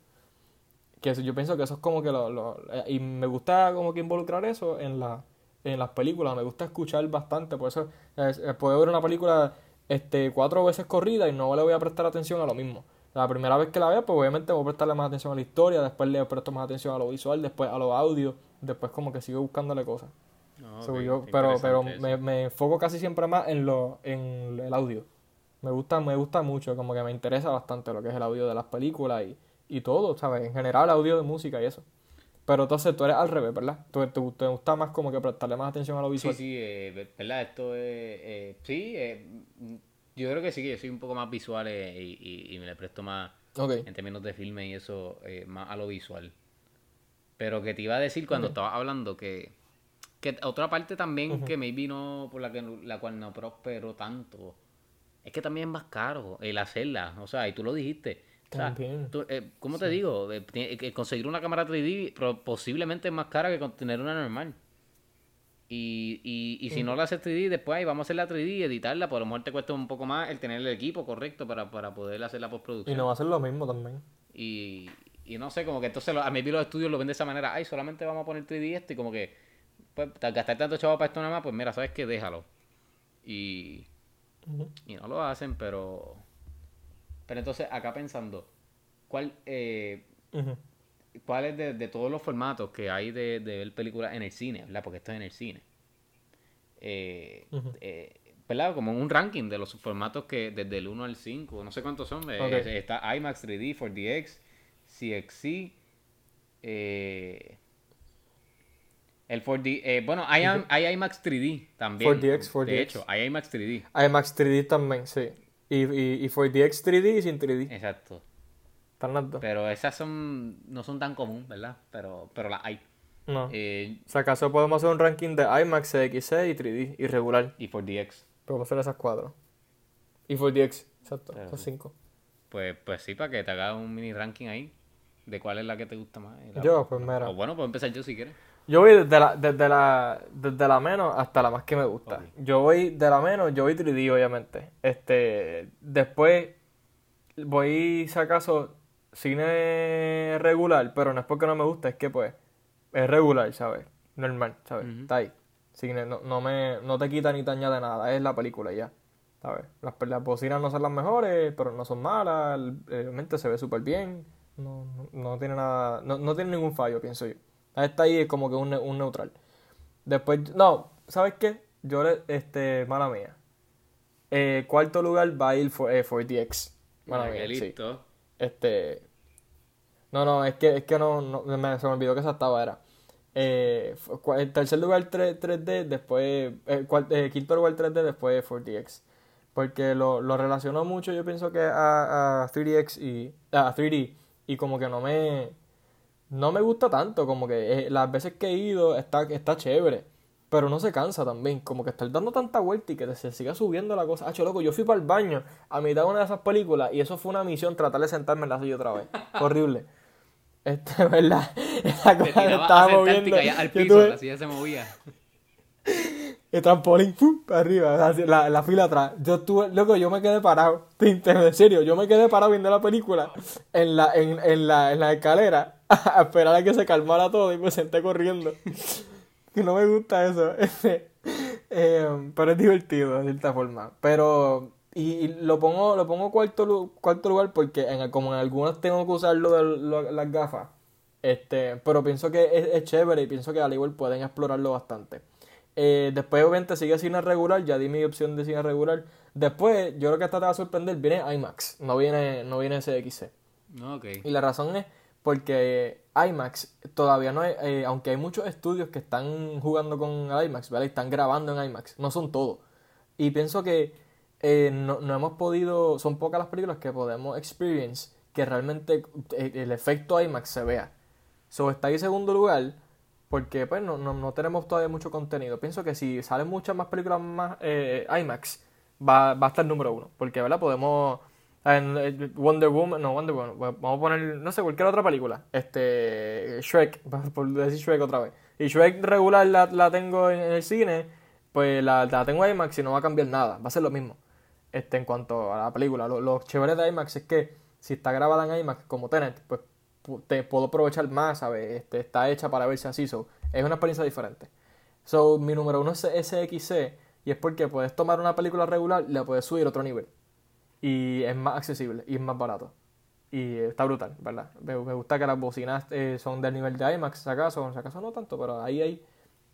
Que eso- yo pienso que eso es como que lo, lo- eh, y me gusta como que involucrar eso en la, en las películas, me gusta escuchar bastante, por eso eh, eh, puedo ver una película este cuatro veces corrida y no le voy a prestar atención a lo mismo. La primera vez que la vea, pues obviamente voy a prestarle más atención a la historia, después le presto más atención a lo visual, después a lo audio, después como que sigo buscándole cosas. Yo- pero pero me, me enfoco casi siempre más en lo en el audio. Me gusta me gusta mucho, como que me interesa bastante lo que es el audio de las películas y, y todo, ¿sabes? En general audio de música y eso. Pero entonces tú eres al revés, ¿verdad? Tú, te, te gusta más como que prestarle más atención a lo Sí, visual. sí, eh, ve- ¿verdad? Esto es... eh, sí, eh, yo creo que sí, que yo soy un poco más visual eh, y, y, y me le presto más... En términos de filme y eso, eh, más a lo visual. Pero que te iba a decir cuando estabas hablando que, que otra parte también que maybe no, por la, que, la cual no prosperó tanto, es que también es más caro el hacerla, o sea, y tú lo dijiste. O sea, También. tú, eh, ¿Cómo te digo? Eh, que conseguir una cámara 3D pro- posiblemente es más cara que tener una normal. Y, y, y si no la haces 3D, después ahí vamos a hacer la 3D y editarla, por lo mejor te cuesta un poco más el tener el equipo correcto para, para poder hacer la Y postproducción. no va a ser lo mismo también. Y, y no sé, como que entonces lo- a mí los estudios lo ven de esa manera. Ay, solamente vamos a poner 3D esto y como que, pues, ta- gastar tanto chavo para esto nada más, pues mira, sabes que déjalo. Y, y no lo hacen, pero... Pero entonces, acá pensando, ¿cuál, eh, cuál es de, de todos los formatos que hay de, de ver películas en el cine, ¿verdad? Porque esto es en el cine. Eh, eh, ¿Verdad? Como un ranking de los formatos que desde el 1 al 5, no sé cuántos son. eh, Ok. está IMAX 3D, 4DX, CXC, eh, el 4D, eh, bueno, hay, hay IMAX 3D también. 4DX, 4DX. De hecho, hay IMAX 3D. IMAX 3D también, sí. Y, y, y 4DX 3D y sin 3D. Exacto. Están las dos. Pero esas son no son tan comunes, ¿verdad? Pero, pero las hay. No. Eh, Si acaso podemos hacer un ranking de IMAX, CXC y 3D y regular. y 4DX. Podemos hacer esas cuatro. Y 4DX, exacto, esas sí. cinco. Pues, pues sí, para que te haga un mini ranking ahí de cuál es la que te gusta más. la- Yo, pues mira. O bueno, puedo empezar yo si quieres. Yo voy desde la, desde la, desde la menos hasta la más que me gusta. Yo voy de la menos, yo voy 3D obviamente. Este, después voy, si acaso, cine regular, pero no es porque no me gusta, es que pues es regular, ¿sabes? Normal, ¿sabes? Está ahí. Cine, no, no me, no te quita ni te añade nada, es la película ya. ¿Sabes? Las, las bocinas no son las mejores, pero no son malas, realmente se ve súper bien. No, no, no tiene nada, no, no tiene ningún fallo, pienso yo. Está ahí como que un, un neutral. Después, no, ¿sabes qué? Yo, le- este, mala mía. Eh, cuarto lugar va a ir for, eh, 4DX. Mala mía, sí. Este. No, no, es que, es que no, no me- se me olvidó que esa estaba, era. Eh, el tercer lugar 3, 3D, después. Eh, eh, quinto lugar 3D, después 4DX. Porque lo, lo relacionó mucho, yo pienso que a, a 3DX y. A 3D. Y como que no me. No me gusta tanto, como que eh, las veces que he ido está, está chévere. Pero no se cansa también, como que estar dando tanta vuelta y que se siga subiendo la cosa. Hacho, loco, yo fui para el baño a mitad de una de esas películas y eso fue una misión tratar de sentarme en la silla otra vez. Horrible. Este, ¿verdad? Esa cosa se estaba moviendo. al piso, tuve- la silla se movía. el trampolín, ¡pum! para arriba, la, la fila atrás. Yo estuve, loco, yo me quedé parado. En serio, yo me quedé parado viendo la película en la, en, en la, en la escalera a esperar a que se calmara todo y me senté corriendo. Que no me gusta eso. Eh, pero es divertido, de cierta forma. Pero, y, y lo pongo, lo pongo cuarto, cuarto lugar porque en, como en algunas tengo que usar lo de lo- las gafas. Este, pero pienso que es, es chévere y pienso que al igual pueden explorarlo bastante. Eh, después, obviamente, sigue cine regular. Ya di mi opción de cine regular. Después, yo creo que esta te va a sorprender. Viene IMAX. No viene, no viene SXC. No, ok. Y la razón es porque IMAX todavía no hay, eh, aunque hay muchos estudios que están jugando con IMAX, ¿vale? Están grabando en IMAX, no son todos. Y pienso que eh, no, no hemos podido, son pocas las películas que podemos experience que realmente eh, el efecto IMAX se vea. So, está ahí en segundo lugar porque pues no, no, no tenemos todavía mucho contenido. Pienso que si salen muchas más películas más IMAX, va, va a estar número uno. Porque, ¿verdad? Podemos... en, eh, Wonder Woman, no, Wonder Woman, vamos a poner, no sé, cualquier otra película. Este, Shrek, por decir Shrek otra vez. Y Shrek regular la, la tengo en, el cine, pues la, la tengo en IMAX y no va a cambiar nada, va a ser lo mismo. Este, en cuanto a la película, lo, lo chévere de IMAX es que si está grabada en IMAX como Tenet, pues pu- te puedo aprovechar más, ¿sabes? Este, está hecha para verse así, so, es una experiencia diferente. So, mi número uno es SXC y es porque puedes tomar una película regular y la puedes subir a otro nivel y es más accesible y es más barato. Y está brutal, ¿verdad? Me, gusta que las bocinas eh, son del nivel de IMAX, si acaso, si acaso no tanto, pero ahí hay.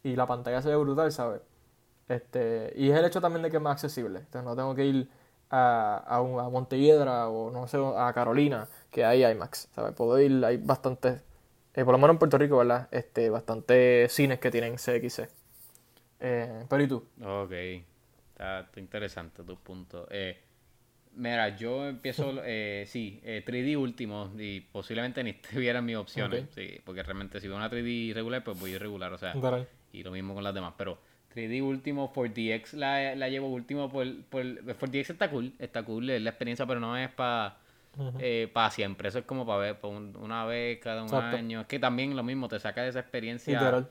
Y la pantalla se ve brutal, ¿sabes? Este, y es el hecho también de que es más accesible. Entonces no tengo que ir a, a, o no sé, a Carolina, que hay IMAX, ¿sabes? Puedo ir, hay bastantes, eh, por lo menos en Puerto Rico, ¿verdad? Este, bastantes cines que tienen CXC. Eh, pero ¿y tú? Ok. Está interesante tu punto. Eh, Mira, yo empiezo, eh, sí, eh, 3D último y posiblemente ni estuvieran mis opciones, sí, porque realmente si veo una 3D regular, pues voy irregular, o sea, y lo mismo con las demás, pero 3D último, 4DX la, la llevo último, por, por, 4DX está cool, está cool, es la experiencia, pero no es para Ujú. para siempre, eso es como para ver, pa un- una vez cada un Exacto. año, es que también lo mismo, te saca de esa experiencia Literal.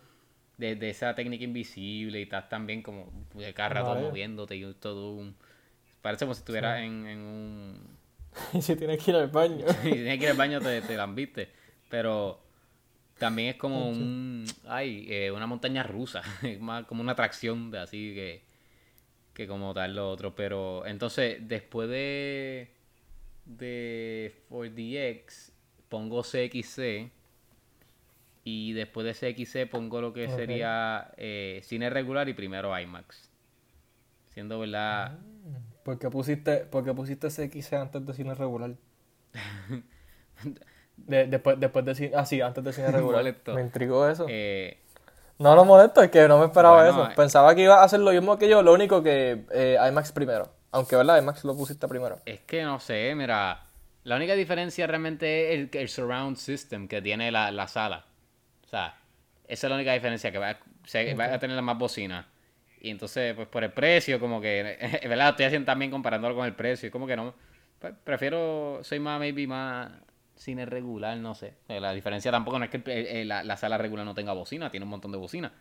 de, de esa técnica invisible y estás también como de cada rato moviéndote y todo un... Parece como si estuvieras en, en un... Y si tienes que ir al baño. y tienes que ir al baño te, te la viste. Pero también es como un... Ay, eh, una montaña rusa. Es más como una atracción de así que, que como tal lo otro. Pero entonces, después de... De 4DX, pongo CXC. Y después de CXC pongo lo que sería eh, cine regular y primero IMAX. Siendo verdad... ¿Por qué pusiste, por qué pusiste CXC antes de cine regular? De- después, después de cine... Ah, sí, antes de cine regular. Molesto. Me intrigó eso. eh, No, no molesto, es que no me esperaba Bueno, eso. eh. Pensaba que iba a hacer lo mismo que yo, lo único que eh, IMAX primero. Aunque, ¿verdad? IMAX lo pusiste primero. Es que no sé, mira. La única diferencia realmente es el, el surround system que tiene la, la sala. O sea, esa es la única diferencia, que va, a- se- va a tener más bocina. Y entonces, pues por el precio, como que, ¿verdad? Estoy haciendo también comparándolo con el precio. Y como que no, pues, prefiero, soy más, maybe más cine regular, no sé. Eh, La diferencia tampoco no es que el- eh, la, la sala regular no tenga bocina, tiene un montón de bocina.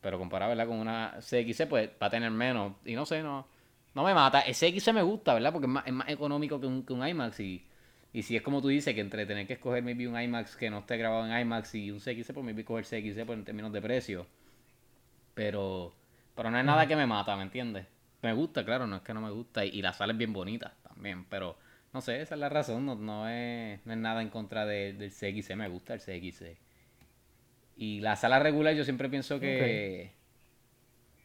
Pero comparado, ¿verdad? Con una CXC, pues va a tener menos. Y no sé, no, no me mata. El CXC me gusta, ¿verdad? Porque es más, es más económico que un, que un IMAX. Y, y si es como tú dices, que entre tener que escoger maybe un IMAX que no esté grabado en IMAX y un CXC, pues maybe coger CXC por en términos de precio. Pero, pero no es nada que me mata, ¿me entiendes? Me gusta, claro, no es que no me gusta. Y, y la sala es bien bonita también. Pero, no sé, esa es la razón. No, no, es, no es nada en contra de- del CXC. Me gusta el CXC. Y la sala regular yo siempre pienso que...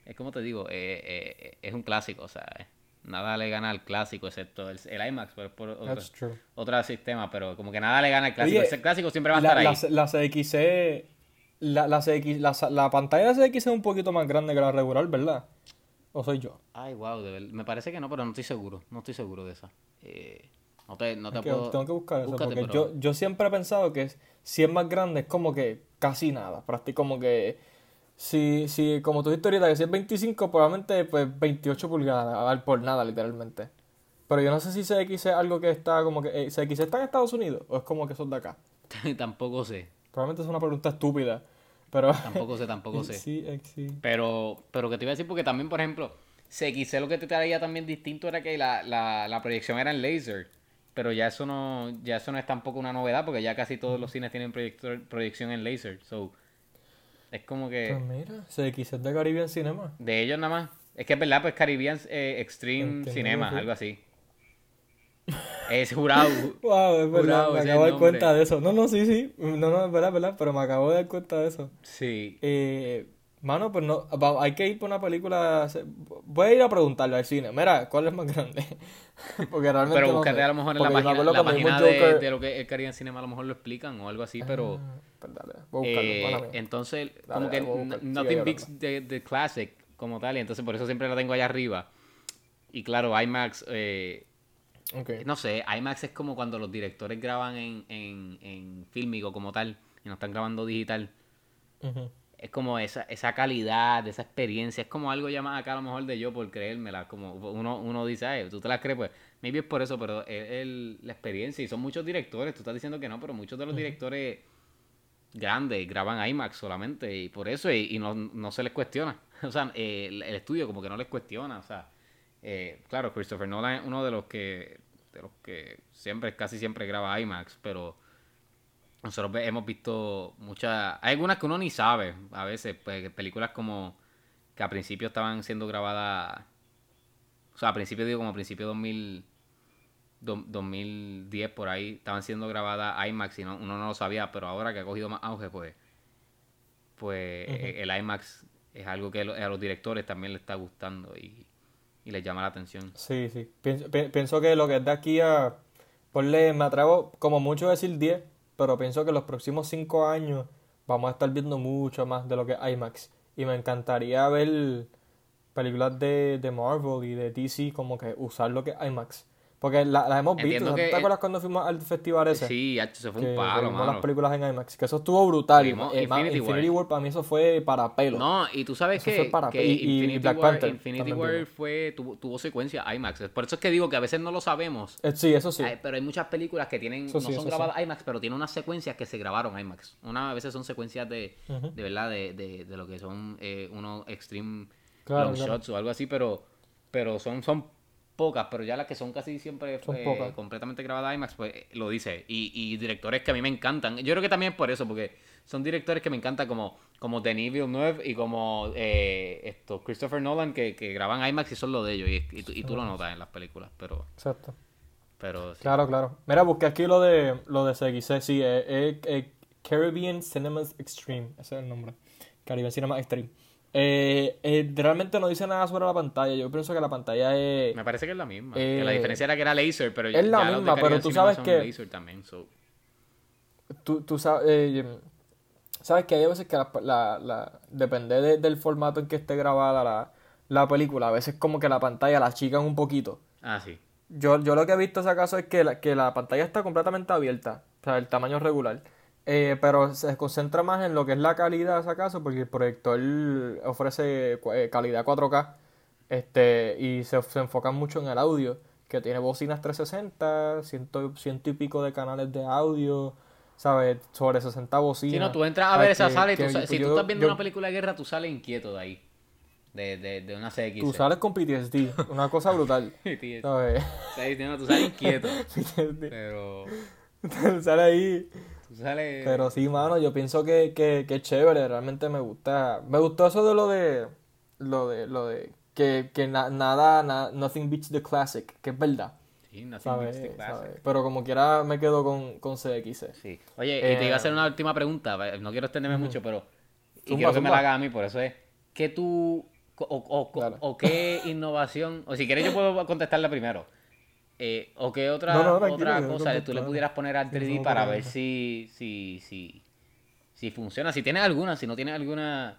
Es como te digo, eh, eh, es un clásico, o sea, eh, nada le gana al clásico excepto el, el IMAX, pero es por otro, sistema, pero como que nada le gana al clásico. Oye, Ese clásico siempre va a La, estar ahí. la, la CXC... La, la, CX, la, la pantalla de CXC es un poquito más grande que la regular, ¿verdad? ¿O soy yo? Ay, wow, de me parece que no, pero no estoy seguro, no estoy seguro de esa. Eh, no te, no te Es que puedo... tengo que buscar eso, Búscate, porque pero- yo, yo siempre he pensado que si es más grande es como que casi nada, prácticamente como que si, si como tú dijiste ahorita que si es 25 probablemente pues 28 pulgadas, a ver, por nada literalmente. Pero yo no sé si CX es algo que está como que eh, CX está en Estados Unidos o es como que son de acá. tampoco sé, Probablemente es una pregunta estúpida, pero tampoco sé, tampoco sé. sí, eh, sí. Pero, pero que te iba a decir, porque también, por ejemplo, CXC lo que te traía también distinto era que la, la, la proyección era en laser. Pero ya eso no, ya eso no es tampoco una novedad, porque ya casi todos los cines tienen proyector, proyección en laser. So, es como que Pues mira, CX es de Caribbean Cinema. de ellos nada más. Es que es verdad, pues Caribbean eh, Extreme Entiendo, Cinema, algo así. Es jurado. Wow, es verdad, Jurado, me acabo de dar cuenta de eso. No, no, sí, sí, no, no, es verdad, es verdad, pero me acabo de dar cuenta de eso. Sí. Eh, mano, pues no, hay que ir por una película. Voy a ir a preguntarle al cine. Mira, ¿cuál es más grande? Porque realmente. Pero no búscate sé. a lo mejor en la Porque página, la página de, Joker- de lo que es el Caribbean Cinema a lo mejor lo explican o algo así, pero... Ah, pues dale, voy a buscarlo, Eh, entonces, Dale, como que buscar. Nothing Beats the, the Classic como tal, y entonces por eso siempre la tengo allá arriba. Y claro, IMAX, eh, No sé, IMAX es como cuando los directores graban en, en, en fílmico como tal, y no están grabando digital. Es como esa, esa calidad, esa experiencia, es como algo ya más acá a lo mejor de yo por creérmela, como uno, uno dice, ay, tú te las crees, pues, maybe es por eso, pero es el- la experiencia, y son muchos directores, tú estás diciendo que no, pero muchos de los directores grandes graban IMAX solamente, y por eso, y, y no, no se les cuestiona, o sea, eh, el, el estudio como que no les cuestiona, o sea, eh, claro, Christopher Nolan es uno de los que, de los que siempre, casi siempre graba IMAX, pero... Nosotros hemos visto muchas... Hay algunas que uno ni sabe a veces, pues películas como que a principio estaban siendo grabadas... O sea, a principio digo como a principio de 2000, do- 2010 por ahí, estaban siendo grabadas IMAX y no- uno no lo sabía, pero ahora que ha cogido más auge, pues, pues el IMAX es algo que a los directores también les está gustando y, y les llama la atención. Sí, sí. Pienso, pi- pienso que lo que es de aquí a. Ponle, me atrevo como mucho a decir 10, pero pienso que los próximos 5 años vamos a estar viendo mucho más de lo que es IMAX. Y me encantaría ver películas de, de Marvel y de DC como que usar lo que es IMAX. Porque la, la hemos visto. Entiendo ¿Tú que- ¿Te acuerdas cuando fuimos al festival ese? Sí, se fue un palo, vimos las mano. películas en IMAX. Que eso estuvo brutal. Vimos Eh, Infinity Infinity, War. War. para mí eso fue para pelo. No, y tú sabes Eso que, fue para- que y Infinity, Black War, Panther Infinity War fue, tuvo, tuvo secuencia IMAX. Por eso es que digo que a veces no lo sabemos. Eh, sí, eso sí. Ay, pero hay muchas películas que tienen, Eso no sí, son grabadas IMAX, pero tienen unas secuencias que se grabaron IMAX. Una a veces son secuencias de, de verdad, de, de, de lo que son eh, unos extreme Claro, long claro. shots o algo así, pero, pero son, son pocas, pero ya las que son casi siempre Son eh, pocas. completamente grabadas IMAX, pues eh, lo dice. Y, y directores que a mí me encantan. Yo creo que también es por eso, porque son directores que me encantan como, como Denis Villeneuve y como eh, esto, Christopher Nolan, que, que graban IMAX y son lo de ellos. Y, y tú, y tú lo notas en las películas, pero, Exacto. pero sí. Claro, claro. Mira, busqué aquí lo de lo de CXC, sí, es es- es Caribbean Cinemas Extreme, ese es el nombre. Caribbean Cinemas Extreme. Eh, eh, realmente no dice nada sobre la pantalla. Yo pienso que la pantalla es. Me parece que es la misma. Eh, que la diferencia era que era laser, pero es la ya misma, pero tú sabes que- laser también, so. Tú, tú sabes, eh, sabes que hay veces que la, la- la- depende de- del formato en que esté grabada la, la película. A veces como que la pantalla la achican un poquito. Ah, sí. Yo, yo lo que he visto ese caso es que la, que la pantalla está completamente abierta, o sea, el tamaño regular. Eh, pero se concentra más en lo que es la calidad de ese caso, porque el proyector ofrece eh, calidad 4K este, y se, se enfocan mucho en el audio, que tiene bocinas 360, ciento, ciento y pico de canales de audio, ¿sabes? Sobre 60 bocinas. Si no, tú entras a ver esa Que- sala y tú que sa- yo- si tú estás viendo yo- una película de guerra, tú sales inquieto de ahí. De, de, de una CX. Tú sales con PTSD, una cosa brutal, ¿sabes? sí, no, tú sales inquieto. PTSD. pero. Sale ahí. Pero sí, mano, yo pienso que, que, que es chévere, realmente me gusta. Me gustó eso de lo de. Lo de. Lo de. Que, que na- nada, na- nothing beats the classic, que es verdad. Sí, nothing ¿sabes? beats the classic. ¿sabes? Pero como quiera me quedo con, con CXC. Sí. Oye, y te iba a hacer Eh, una última pregunta. No quiero extenderme mucho, pero. Y quiero que me la hagas a mí, por eso es. ¿Qué tú. O, o- o- Dale. o qué innovación. O si quieres, yo puedo contestarla primero. Eh, o qué otra, No, no, tranquilo, otra cosa tú le pudieras poner al Sí, 3D no, para ver si, si, si, si funciona. Si tienes alguna, si no tienes alguna.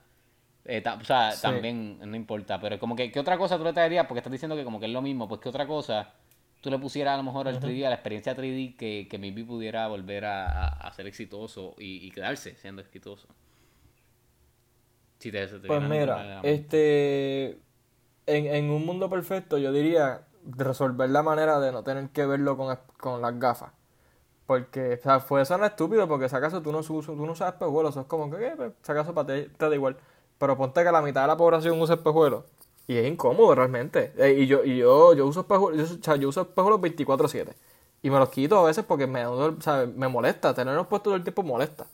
eh, ta- o sea, Sí. también no importa. Pero como que, ¿qué otra cosa tú le traerías? Porque estás diciendo que como que es lo mismo. Pues, ¿qué otra cosa tú le pusieras a lo mejor al 3D, a la experiencia 3D, que, que maybe pudiera volver a, a- ser exitoso y, y quedarse siendo exitoso? Si te, te Pues mira, este. En, en un mundo perfecto, yo diría resolver la manera de no tener que verlo con, con las gafas. Porque, o sea, fue suena estúpido porque si acaso tú no, tú no usas espejuelos, es como que, eh, si acaso para ti te da igual. Pero ponte que la mitad de la población usa espejuelos. Y es incómodo realmente. Eh, y yo, y yo, yo uso espejuelos, yo, o sea, yo uso espejuelos 24/7. Y me los quito a veces porque me, o sea, me molesta. Tenerlos puestos todo el tiempo molesta.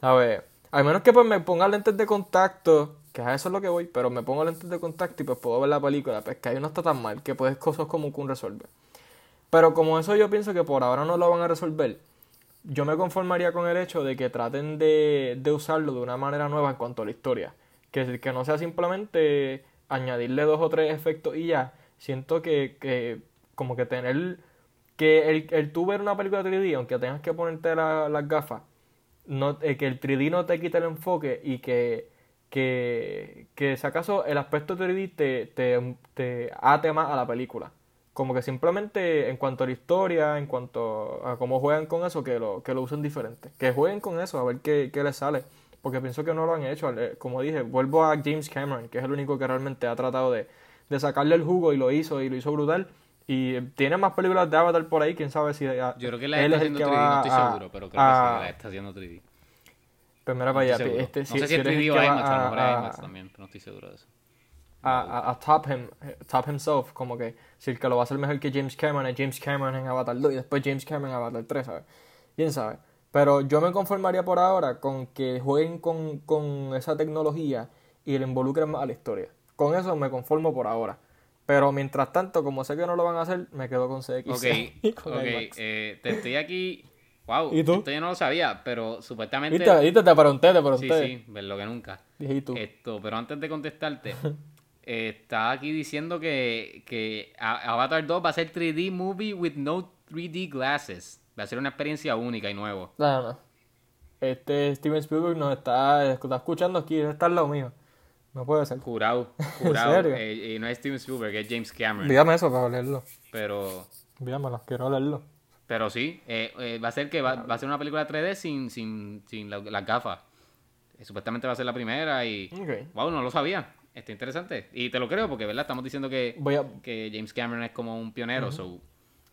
¿Sabes? Al menos que pues me ponga lentes de contacto, que a eso es lo que voy, pero me pongo lentes de contacto y pues puedo ver la película, pues que ahí no está tan mal, que puedes cosas como un resolver. Pero como eso yo pienso que por ahora no lo van a resolver, yo me conformaría con el hecho de que traten de, de usarlo de una manera nueva en cuanto a la historia. Que, que no sea simplemente añadirle dos o tres efectos y ya. Siento que, que como que tener que el, el tú ver una película 3D, aunque tengas que ponerte la- las gafas, no, eh, que el 3D no te quite el enfoque y que, que, que si acaso el aspecto 3D te, te, te ate más a la película. Como que simplemente en cuanto a la historia, en cuanto a cómo juegan con eso, que lo, que lo usen diferente. Que jueguen con eso, a ver qué, qué les sale. Porque pienso que no lo han hecho. Eh, Como dije, vuelvo a James Cameron, que es el único que realmente ha tratado de, de sacarle el jugo y lo hizo, y lo hizo brutal. Y eh, tiene más películas de Avatar por ahí, quién sabe si... ah, Yo creo que la él está es el haciendo que 3D, no estoy a- seguro, pero creo a- que sí, la está haciendo 3D. Mira No estoy este, no si, sé si si es eres el 3D o que va IMAX, a lo mejor es a- IMAX también, pero no estoy seguro de eso. a, a, a top him, top himself, como que si el que lo va a hacer mejor que James Cameron es James Cameron en Avatar 2 y después James Cameron en Avatar 3, ¿sabes? Quién sabe. Pero yo me conformaría por ahora con que jueguen con, con esa tecnología y le involucren más a la historia. Con eso me conformo por ahora. Pero mientras tanto, como sé que no lo van a hacer, me quedo con CX. Ok, con eh, te estoy aquí. Wow, ¿Y tú? esto yo no lo sabía, pero supuestamente. ¿Viste? ¿Viste? Te pregunté, te Sí, pregunté. sí, ver lo que nunca. Dije, ¿y tú? Esto, pero antes de contestarte, eh, está aquí diciendo que, que Avatar 2 va a ser 3D movie with no 3D glasses. Va a ser una experiencia única y nueva. No, no. Este Steven Spielberg nos está, está escuchando aquí, debe estar al lado mío. No puede ser. Jurado, jurado. serio? Eh, eh, no es Steven Spielberg, es James Cameron. Dígame eso para leerlo. Pero, Envíamelo, quiero leerlo. Pero sí, eh, eh, va a ser que va, va a ser una película 3D sin, sin, sin la- las gafas. Eh, supuestamente va a ser la primera y... Wow, no lo sabía. Está interesante. Y te lo creo porque, ¿verdad? Estamos diciendo que, Voy a, que James Cameron es como un pionero. so,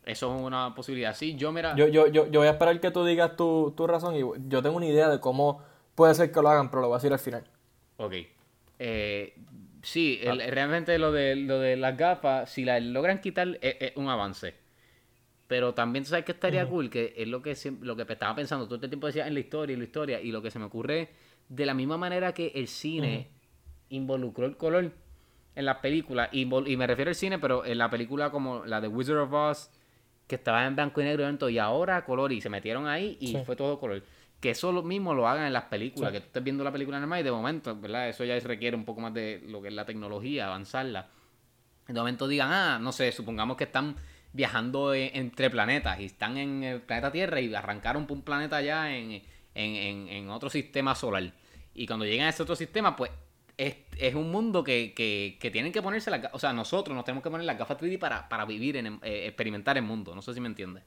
eso es una posibilidad. Sí, yo mira... yo, yo, yo, yo voy a esperar que tú digas tu, tu razón y yo tengo una idea de cómo puede ser que lo hagan, pero lo voy a decir al final. Ok. Eh, sí, el- realmente lo de, lo de las gafas, si las logran quitar, es, es un avance. Pero también sabes que estaría cool, que es lo que lo que estaba pensando, todo este tiempo decía en la historia, en la historia, y lo que se me ocurre, de la misma manera que el cine involucró el color en las películas, y, y me refiero al cine, pero en la película como la de Wizard of Oz, que estaba en blanco y negro evento, y ahora color, y se metieron ahí y Sí. fue todo color. Que eso lo mismo lo hagan en las películas, que tú estés viendo la película normal y de momento, ¿verdad? Eso ya requiere un poco más de lo que es la tecnología, avanzarla. De momento digan, ah, no sé, supongamos que están viajando e- entre planetas y están en el planeta Tierra y arrancaron por un planeta allá en, en, en- en otro sistema solar. Y cuando llegan a ese otro sistema, pues es, es un mundo que, que, que tienen que ponerse las. O sea, nosotros nos tenemos que poner las gafas 3D para, para vivir, en, eh, experimentar el mundo. No sé si me entiendes.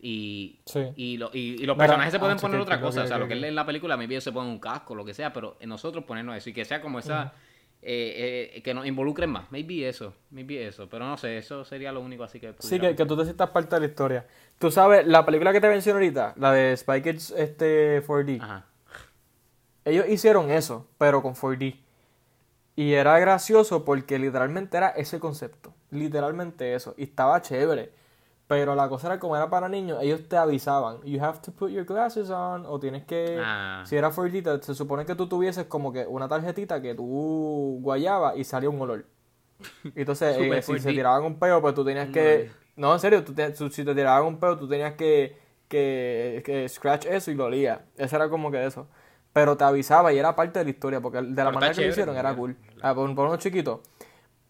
Y, Sí. y, lo- y, y los Mira, personajes se ah, pueden sí, poner otra cosa. que- o sea, lo que- lee en la película, maybe ellos se ponen un casco, lo que sea, pero en nosotros ponernos eso. Y que sea como esa. Eh, eh, que nos involucren más. Maybe eso. Maybe eso. Pero no sé, eso sería lo único así que. Sí, que, que tú te sientas parte de la historia. Tú sabes, la película que te mencioné ahorita, la de Spy Kids este 4D, Ajá. ellos hicieron eso, pero con 4D. Y era gracioso porque literalmente era ese concepto. Literalmente eso. Y estaba chévere. Pero la cosa era como era para niños, ellos te avisaban. You have to put your glasses on. O tienes que. Ah. Si era 4D, te- se supone que tú tuvieses como que una tarjetita que tú guayabas y salía un olor. Y Entonces, eh, si 4D. se tiraban un peo, pues tú tenías que. No, en serio, tú te- si te tiraban un peo, tú tenías que, que, que scratch eso y lo olía. Eso era como que eso. Pero te avisaba y era parte de la historia, porque de la Pero manera que lo hicieron era cool. Ah, por, por unos chiquitos.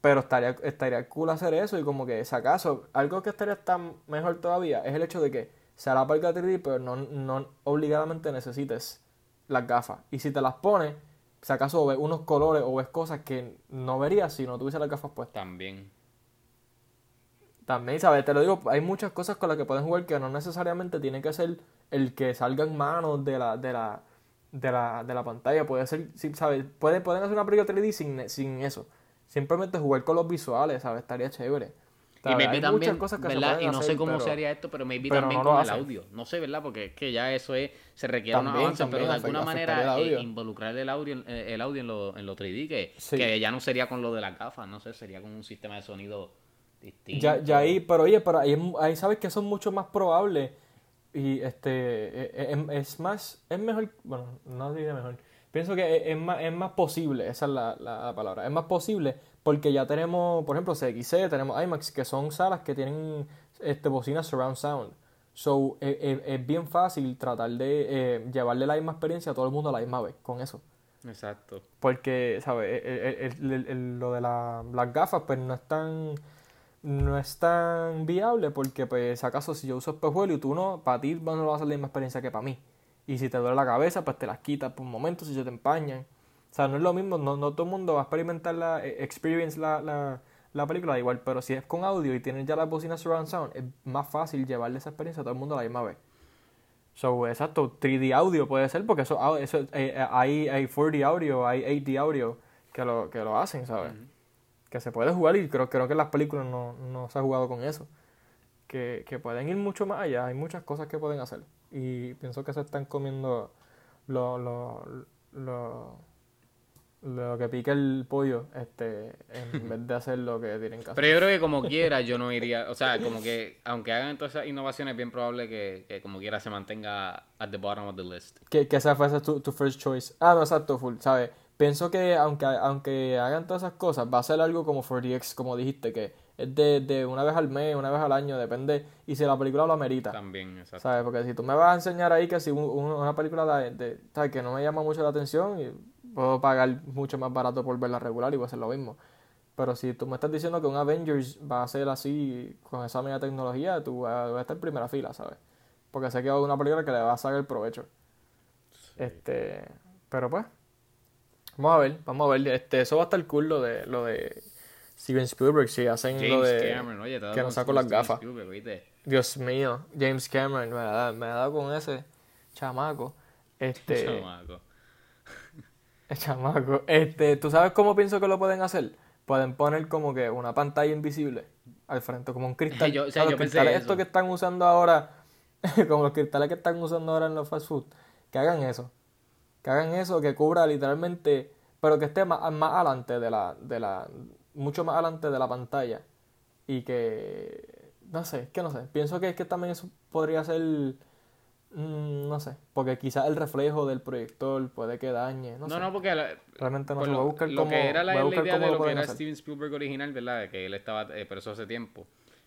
Pero estaría, estaría cool hacer eso y como que, si acaso, algo que estaría tan mejor todavía es el hecho de que sea la parca 3D, pero no, no obligadamente necesites las gafas. Y si te las pones, si acaso ves unos colores o ves cosas que no verías si no tuviese las gafas puestas. También. También, ¿sabes? Te lo digo, hay muchas cosas con las que pueden jugar que no necesariamente tiene que ser el que salga en manos de la, de la, de la, de la pantalla. Puede ser, sí, ¿sabes? Puede, pueden hacer una película 3D sin, sin eso. Simplemente jugar con los visuales, ¿sabes? Estaría chévere. Y maybe Hay también, muchas cosas que ¿verdad? Y no sé cómo pero- se haría esto, pero maybe pero también no con el audio. No sé, ¿verdad? Porque es que ya eso es, se requiere un También, avance, pero de alguna manera el eh, involucrar el audio, eh, el audio en lo, en lo 3D, que, Sí. que ya no sería con lo de las gafas, no sé, sería con un sistema de sonido distinto. Ya, ya ahí, pero oye, pero ahí, ahí sabes que son mucho más probables y este eh, eh, es, es más, es mejor, bueno, no diré mejor, pienso que es, es más, es más posible, esa es la, la- la palabra, es más posible porque ya tenemos, por ejemplo, CXC, tenemos IMAX, que son salas que tienen este bocinas surround sound. So, eh, eh, es bien fácil tratar de eh, llevarle la misma experiencia a todo el mundo a la misma vez con eso. Exacto. Porque, ¿sabes? El- el- el- lo de la- las gafas, pues no es tan. No es tan viable porque, pues, si acaso si yo uso espejuelo y tú no, para ti no va a ser la misma experiencia que para mí. Y si te duele la cabeza, pues te las quitas por un momento si se te empañan. O sea, no es lo mismo, no, no todo el mundo va a experimentar la, eh, experience la, la, la película da igual, pero si es con audio y tienes ya la bocina surround sound, es más fácil llevarle esa experiencia a todo el mundo a la misma vez. So, exacto, 3D audio puede ser porque eso, eso eh, eh, hay, hay 4D audio, hay 8D audio que lo, que lo hacen, ¿sabes? Que se puede jugar y creo, creo que en las películas no, no se ha jugado con eso. Que, que pueden ir mucho más allá, hay muchas cosas que pueden hacer. Y pienso que se están comiendo lo, lo, lo, lo que pica el pollo este en vez de hacer lo que tienen que hacer. Pero yo creo que como quiera yo no iría, o sea, como que aunque hagan todas esas innovaciones es bien probable que, que como quiera se mantenga at the bottom of the list. que, que esa fuese tu, tu first choice. Ah, no, exacto, full, ¿sabes? Pienso que aunque, aunque hagan todas esas cosas, va a ser algo como 4DX, como dijiste, que es de, de una vez al mes, una vez al año, depende. Y si la película lo amerita, También, exacto. ¿sabes? Porque si tú me vas a enseñar ahí que si un- un- una película de, de- ¿sabes? que no me llama mucho la atención, y puedo pagar mucho más barato por verla regular y voy a hacer lo mismo. Pero si tú me estás diciendo que un Avengers va a ser así, con esa media tecnología, tú vas a estar en primera fila, ¿sabes? Porque sé que es una película que le va a sacar provecho. Este, pero pues, vamos a ver, vamos a ver. Este, eso va a estar cool lo de, lo de, Steven Spielberg, si hacen lo James de... Cameron, oye, te que nos saco las gafas. Dios mío, James Cameron, me ha, dado- me ha dado con ese chamaco. Este... Chamaco. El chamaco. Este, ¿tú sabes cómo pienso que lo pueden hacer? Pueden poner como que una pantalla invisible al frente, como un cristal. Yo- o sea, los cristales estos que están usando ahora, como los cristales que están usando ahora en los fast food, que hagan eso. Que hagan eso, que cubra literalmente, pero que esté más, más adelante de la, de la, mucho más adelante de la pantalla. Y que, no sé, que no sé. Pienso que es que también eso podría ser, mm, no sé, porque quizás el reflejo del proyector puede que dañe, no, No, sé. no, porque la- Realmente no por sé, voy a lo, buscar lo cómo, que era la, idea de lo lo que era hacer. Steven Spielberg original, ¿verdad? Que él estaba eh, preso hace tiempo.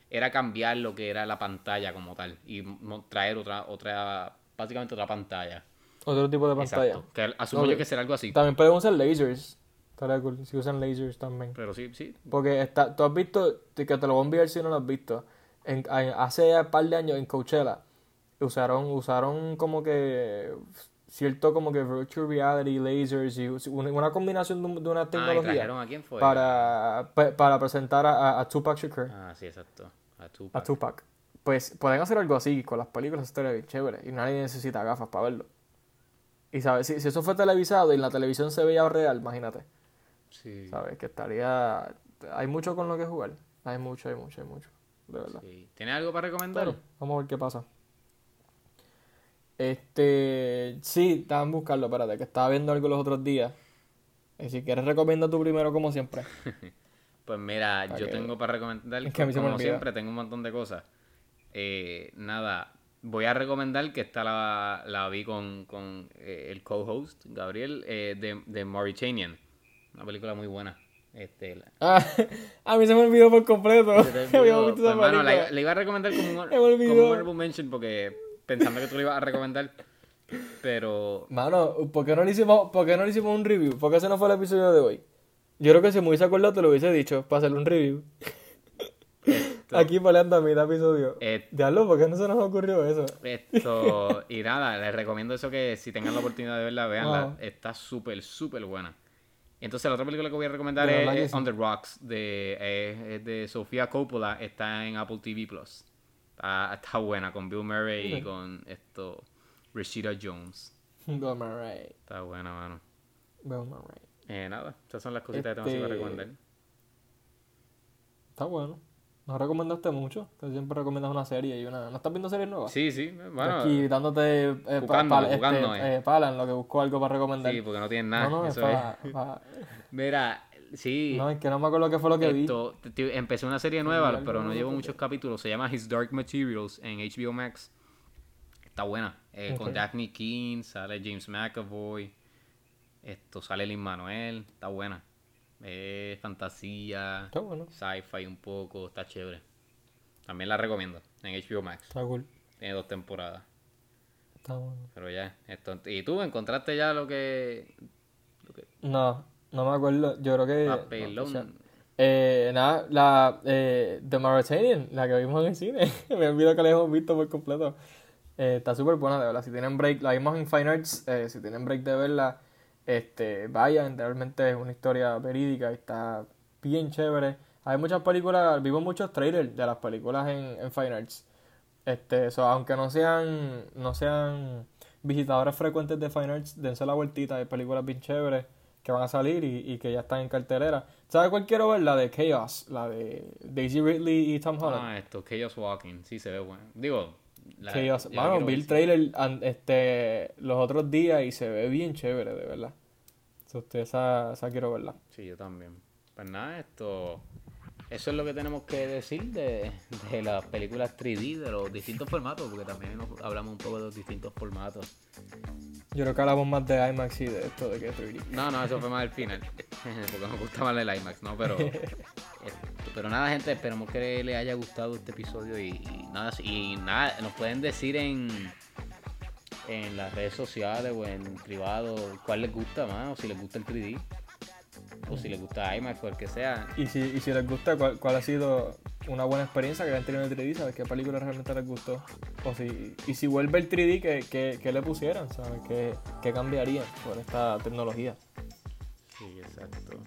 Era cambiar lo que era la pantalla como tal. Y traer otra, otra, básicamente otra pantalla. Otro tipo de pantalla. Exacto. Que asumo Ok. yo que será algo así. También pueden usar lasers. Estaría cool si usan lasers también. Pero sí, sí. Porque está, tú has visto, que te lo voy a enviar si no lo has visto. En, en- hace un par de años en Coachella usaron, usaron como que cierto como que virtual reality, lasers y una, combinación de, un- de una Ah, ¿y tecnología trajeron a quién fue? para, pa- para presentar a, a- a Tupac Shakur. Ah, sí, exacto. A a Tupac. Tupac. Pues pueden hacer algo así con las películas, estaría bien chévere. Y nadie necesita gafas para verlo. Y sabes, si, si eso fue televisado y en la televisión se veía real, imagínate. Sí, ¿Sabes? Que estaría. Hay mucho con lo que jugar. Hay mucho, hay mucho, hay mucho. De verdad. sí. ¿Tienes algo para recomendar? Pero, vamos a ver qué pasa. Este. Sí, estaban buscando, espérate, que estaba viendo algo los otros días. Y si quieres, recomienda tú primero, como siempre. Pues mira, Para yo que- tengo para recomendar, Es que a mí como siempre, tengo un montón de cosas. Eh, nada, voy a recomendar que esta la, la vi con, con eh, el co-host, Gabriel, eh, de, de Mauritanian. Una película muy buena. Este, la- Ah, a mí se me olvidó por completo. Olvidó. Pues, mano, la, la iba a recomendar como un, Se me olvidó. como un honorable mention porque pensando que tú lo ibas a recomendar. Pero Mano, ¿por qué, no le hicimos, ¿por qué no le hicimos un review? ¿Por qué ese no fue el episodio de hoy? Yo creo que si me hubiese acordado te lo hubiese dicho para hacerle un review. Aquí peleando a mitad episodio. Diablo, ¿por qué no se nos ocurrió eso? esto, y nada, les recomiendo eso que si tengan la oportunidad de verla, veanla. Wow. Está súper, súper buena. Entonces la otra película que voy a recomendar es. On the Rocks de, eh, es de Sofía Coppola. Está en Apple TV Plus. Está, está buena con Bill Murray y con esto Rashida Jones. Bill Murray. Está buena, mano. Bill Murray. Eh, nada, esas son las cositas que tengo así para Este, recomendar. Está bueno. Nos recomendaste mucho. Que siempre recomiendas una serie y una. ¿No estás viendo series nuevas? Sí, sí, bueno. Aquí dándote eh, pa- este, eh, pala en lo que busco algo para recomendar. Sí, porque no tienen nada. no, no, es eso es. para. Mira, sí. No, es que no me acuerdo qué fue lo que vi. Esto, te- te- empecé una serie nueva, pero no llevo muchos capítulos. Se llama His Dark Materials en HBO Max. Está buena. Eh, Con. Daphne King, sale James McAvoy. Esto sale Lin Manuel. Está buena. Es fantasía, Está bueno. sci-fi un poco. Está chévere. También la recomiendo en HBO Max. Está cool. Tiene dos temporadas. Está bueno. Pero ya. Esto, ¿Y tú encontraste ya lo que. Lo que No, no me acuerdo. Yo creo que. papelón? no, o sea, eh, nada, la eh, The Mauritanian, la que vimos en el cine. me olvidó que la hemos visto por completo. Eh, está súper buena, de verdad. Si tienen break, la vimos en Fine Arts. eh, si tienen break de verla, este, vayan. Realmente es una historia verídica y está bien chévere. Hay muchas películas, vimos muchos trailers de las películas en, en Fine Arts. Este, so, aunque no sean, no sean visitadores frecuentes de Fine Arts, dense la vueltita, hay películas bien chéveres que van a salir y, y que ya están en cartelera. ¿Sabes cuál quiero ver? La de Chaos, la de Daisy Ridley y Tom Holland. Ah, esto, Chaos Walking. Sí, se ve bueno. Digo, la, Chaos. yo quiero vi el sí. trailer este, los otros días y se ve bien chévere, de verdad. Usted, esa, esa quiero verla. Sí, yo también. Pues nada, esto. Eso es lo que tenemos que decir de, de las películas 3D, de los distintos formatos, porque también nos- hablamos un poco de los distintos formatos. Yo creo que hablamos más de IMAX y de esto de que 3D. No, no, eso fue más al final, porque nos gusta más el IMAX, ¿no? Pero, esto- pero nada, gente, esperamos que les haya gustado este episodio y, y nada, y nada, nos pueden decir en, en las redes sociales o en privado cuál les gusta más, o si les gusta el 3D, o si les gusta IMAX o el que sea. Y si, y si les gusta, ¿cuál, ¿cuál, ha sido una buena experiencia que han tenido en el 3D? ¿Sabes qué película realmente les gustó? O si, y si vuelve el 3D, ¿qué, qué, qué le pusieran? ¿Sabes qué, qué cambiarían por esta tecnología? Sí, exacto.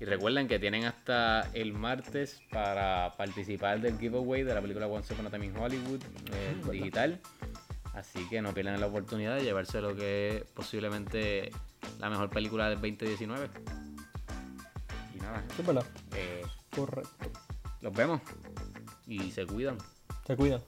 Y recuerden que tienen hasta el martes para participar del giveaway de la película Once Upon a Time in Hollywood eh, ah, digital. Así que no pierdan la oportunidad de llevarse lo que es posiblemente la mejor película del 2019 nada. Eh, Correcto. Los vemos y se cuidan. Se cuidan.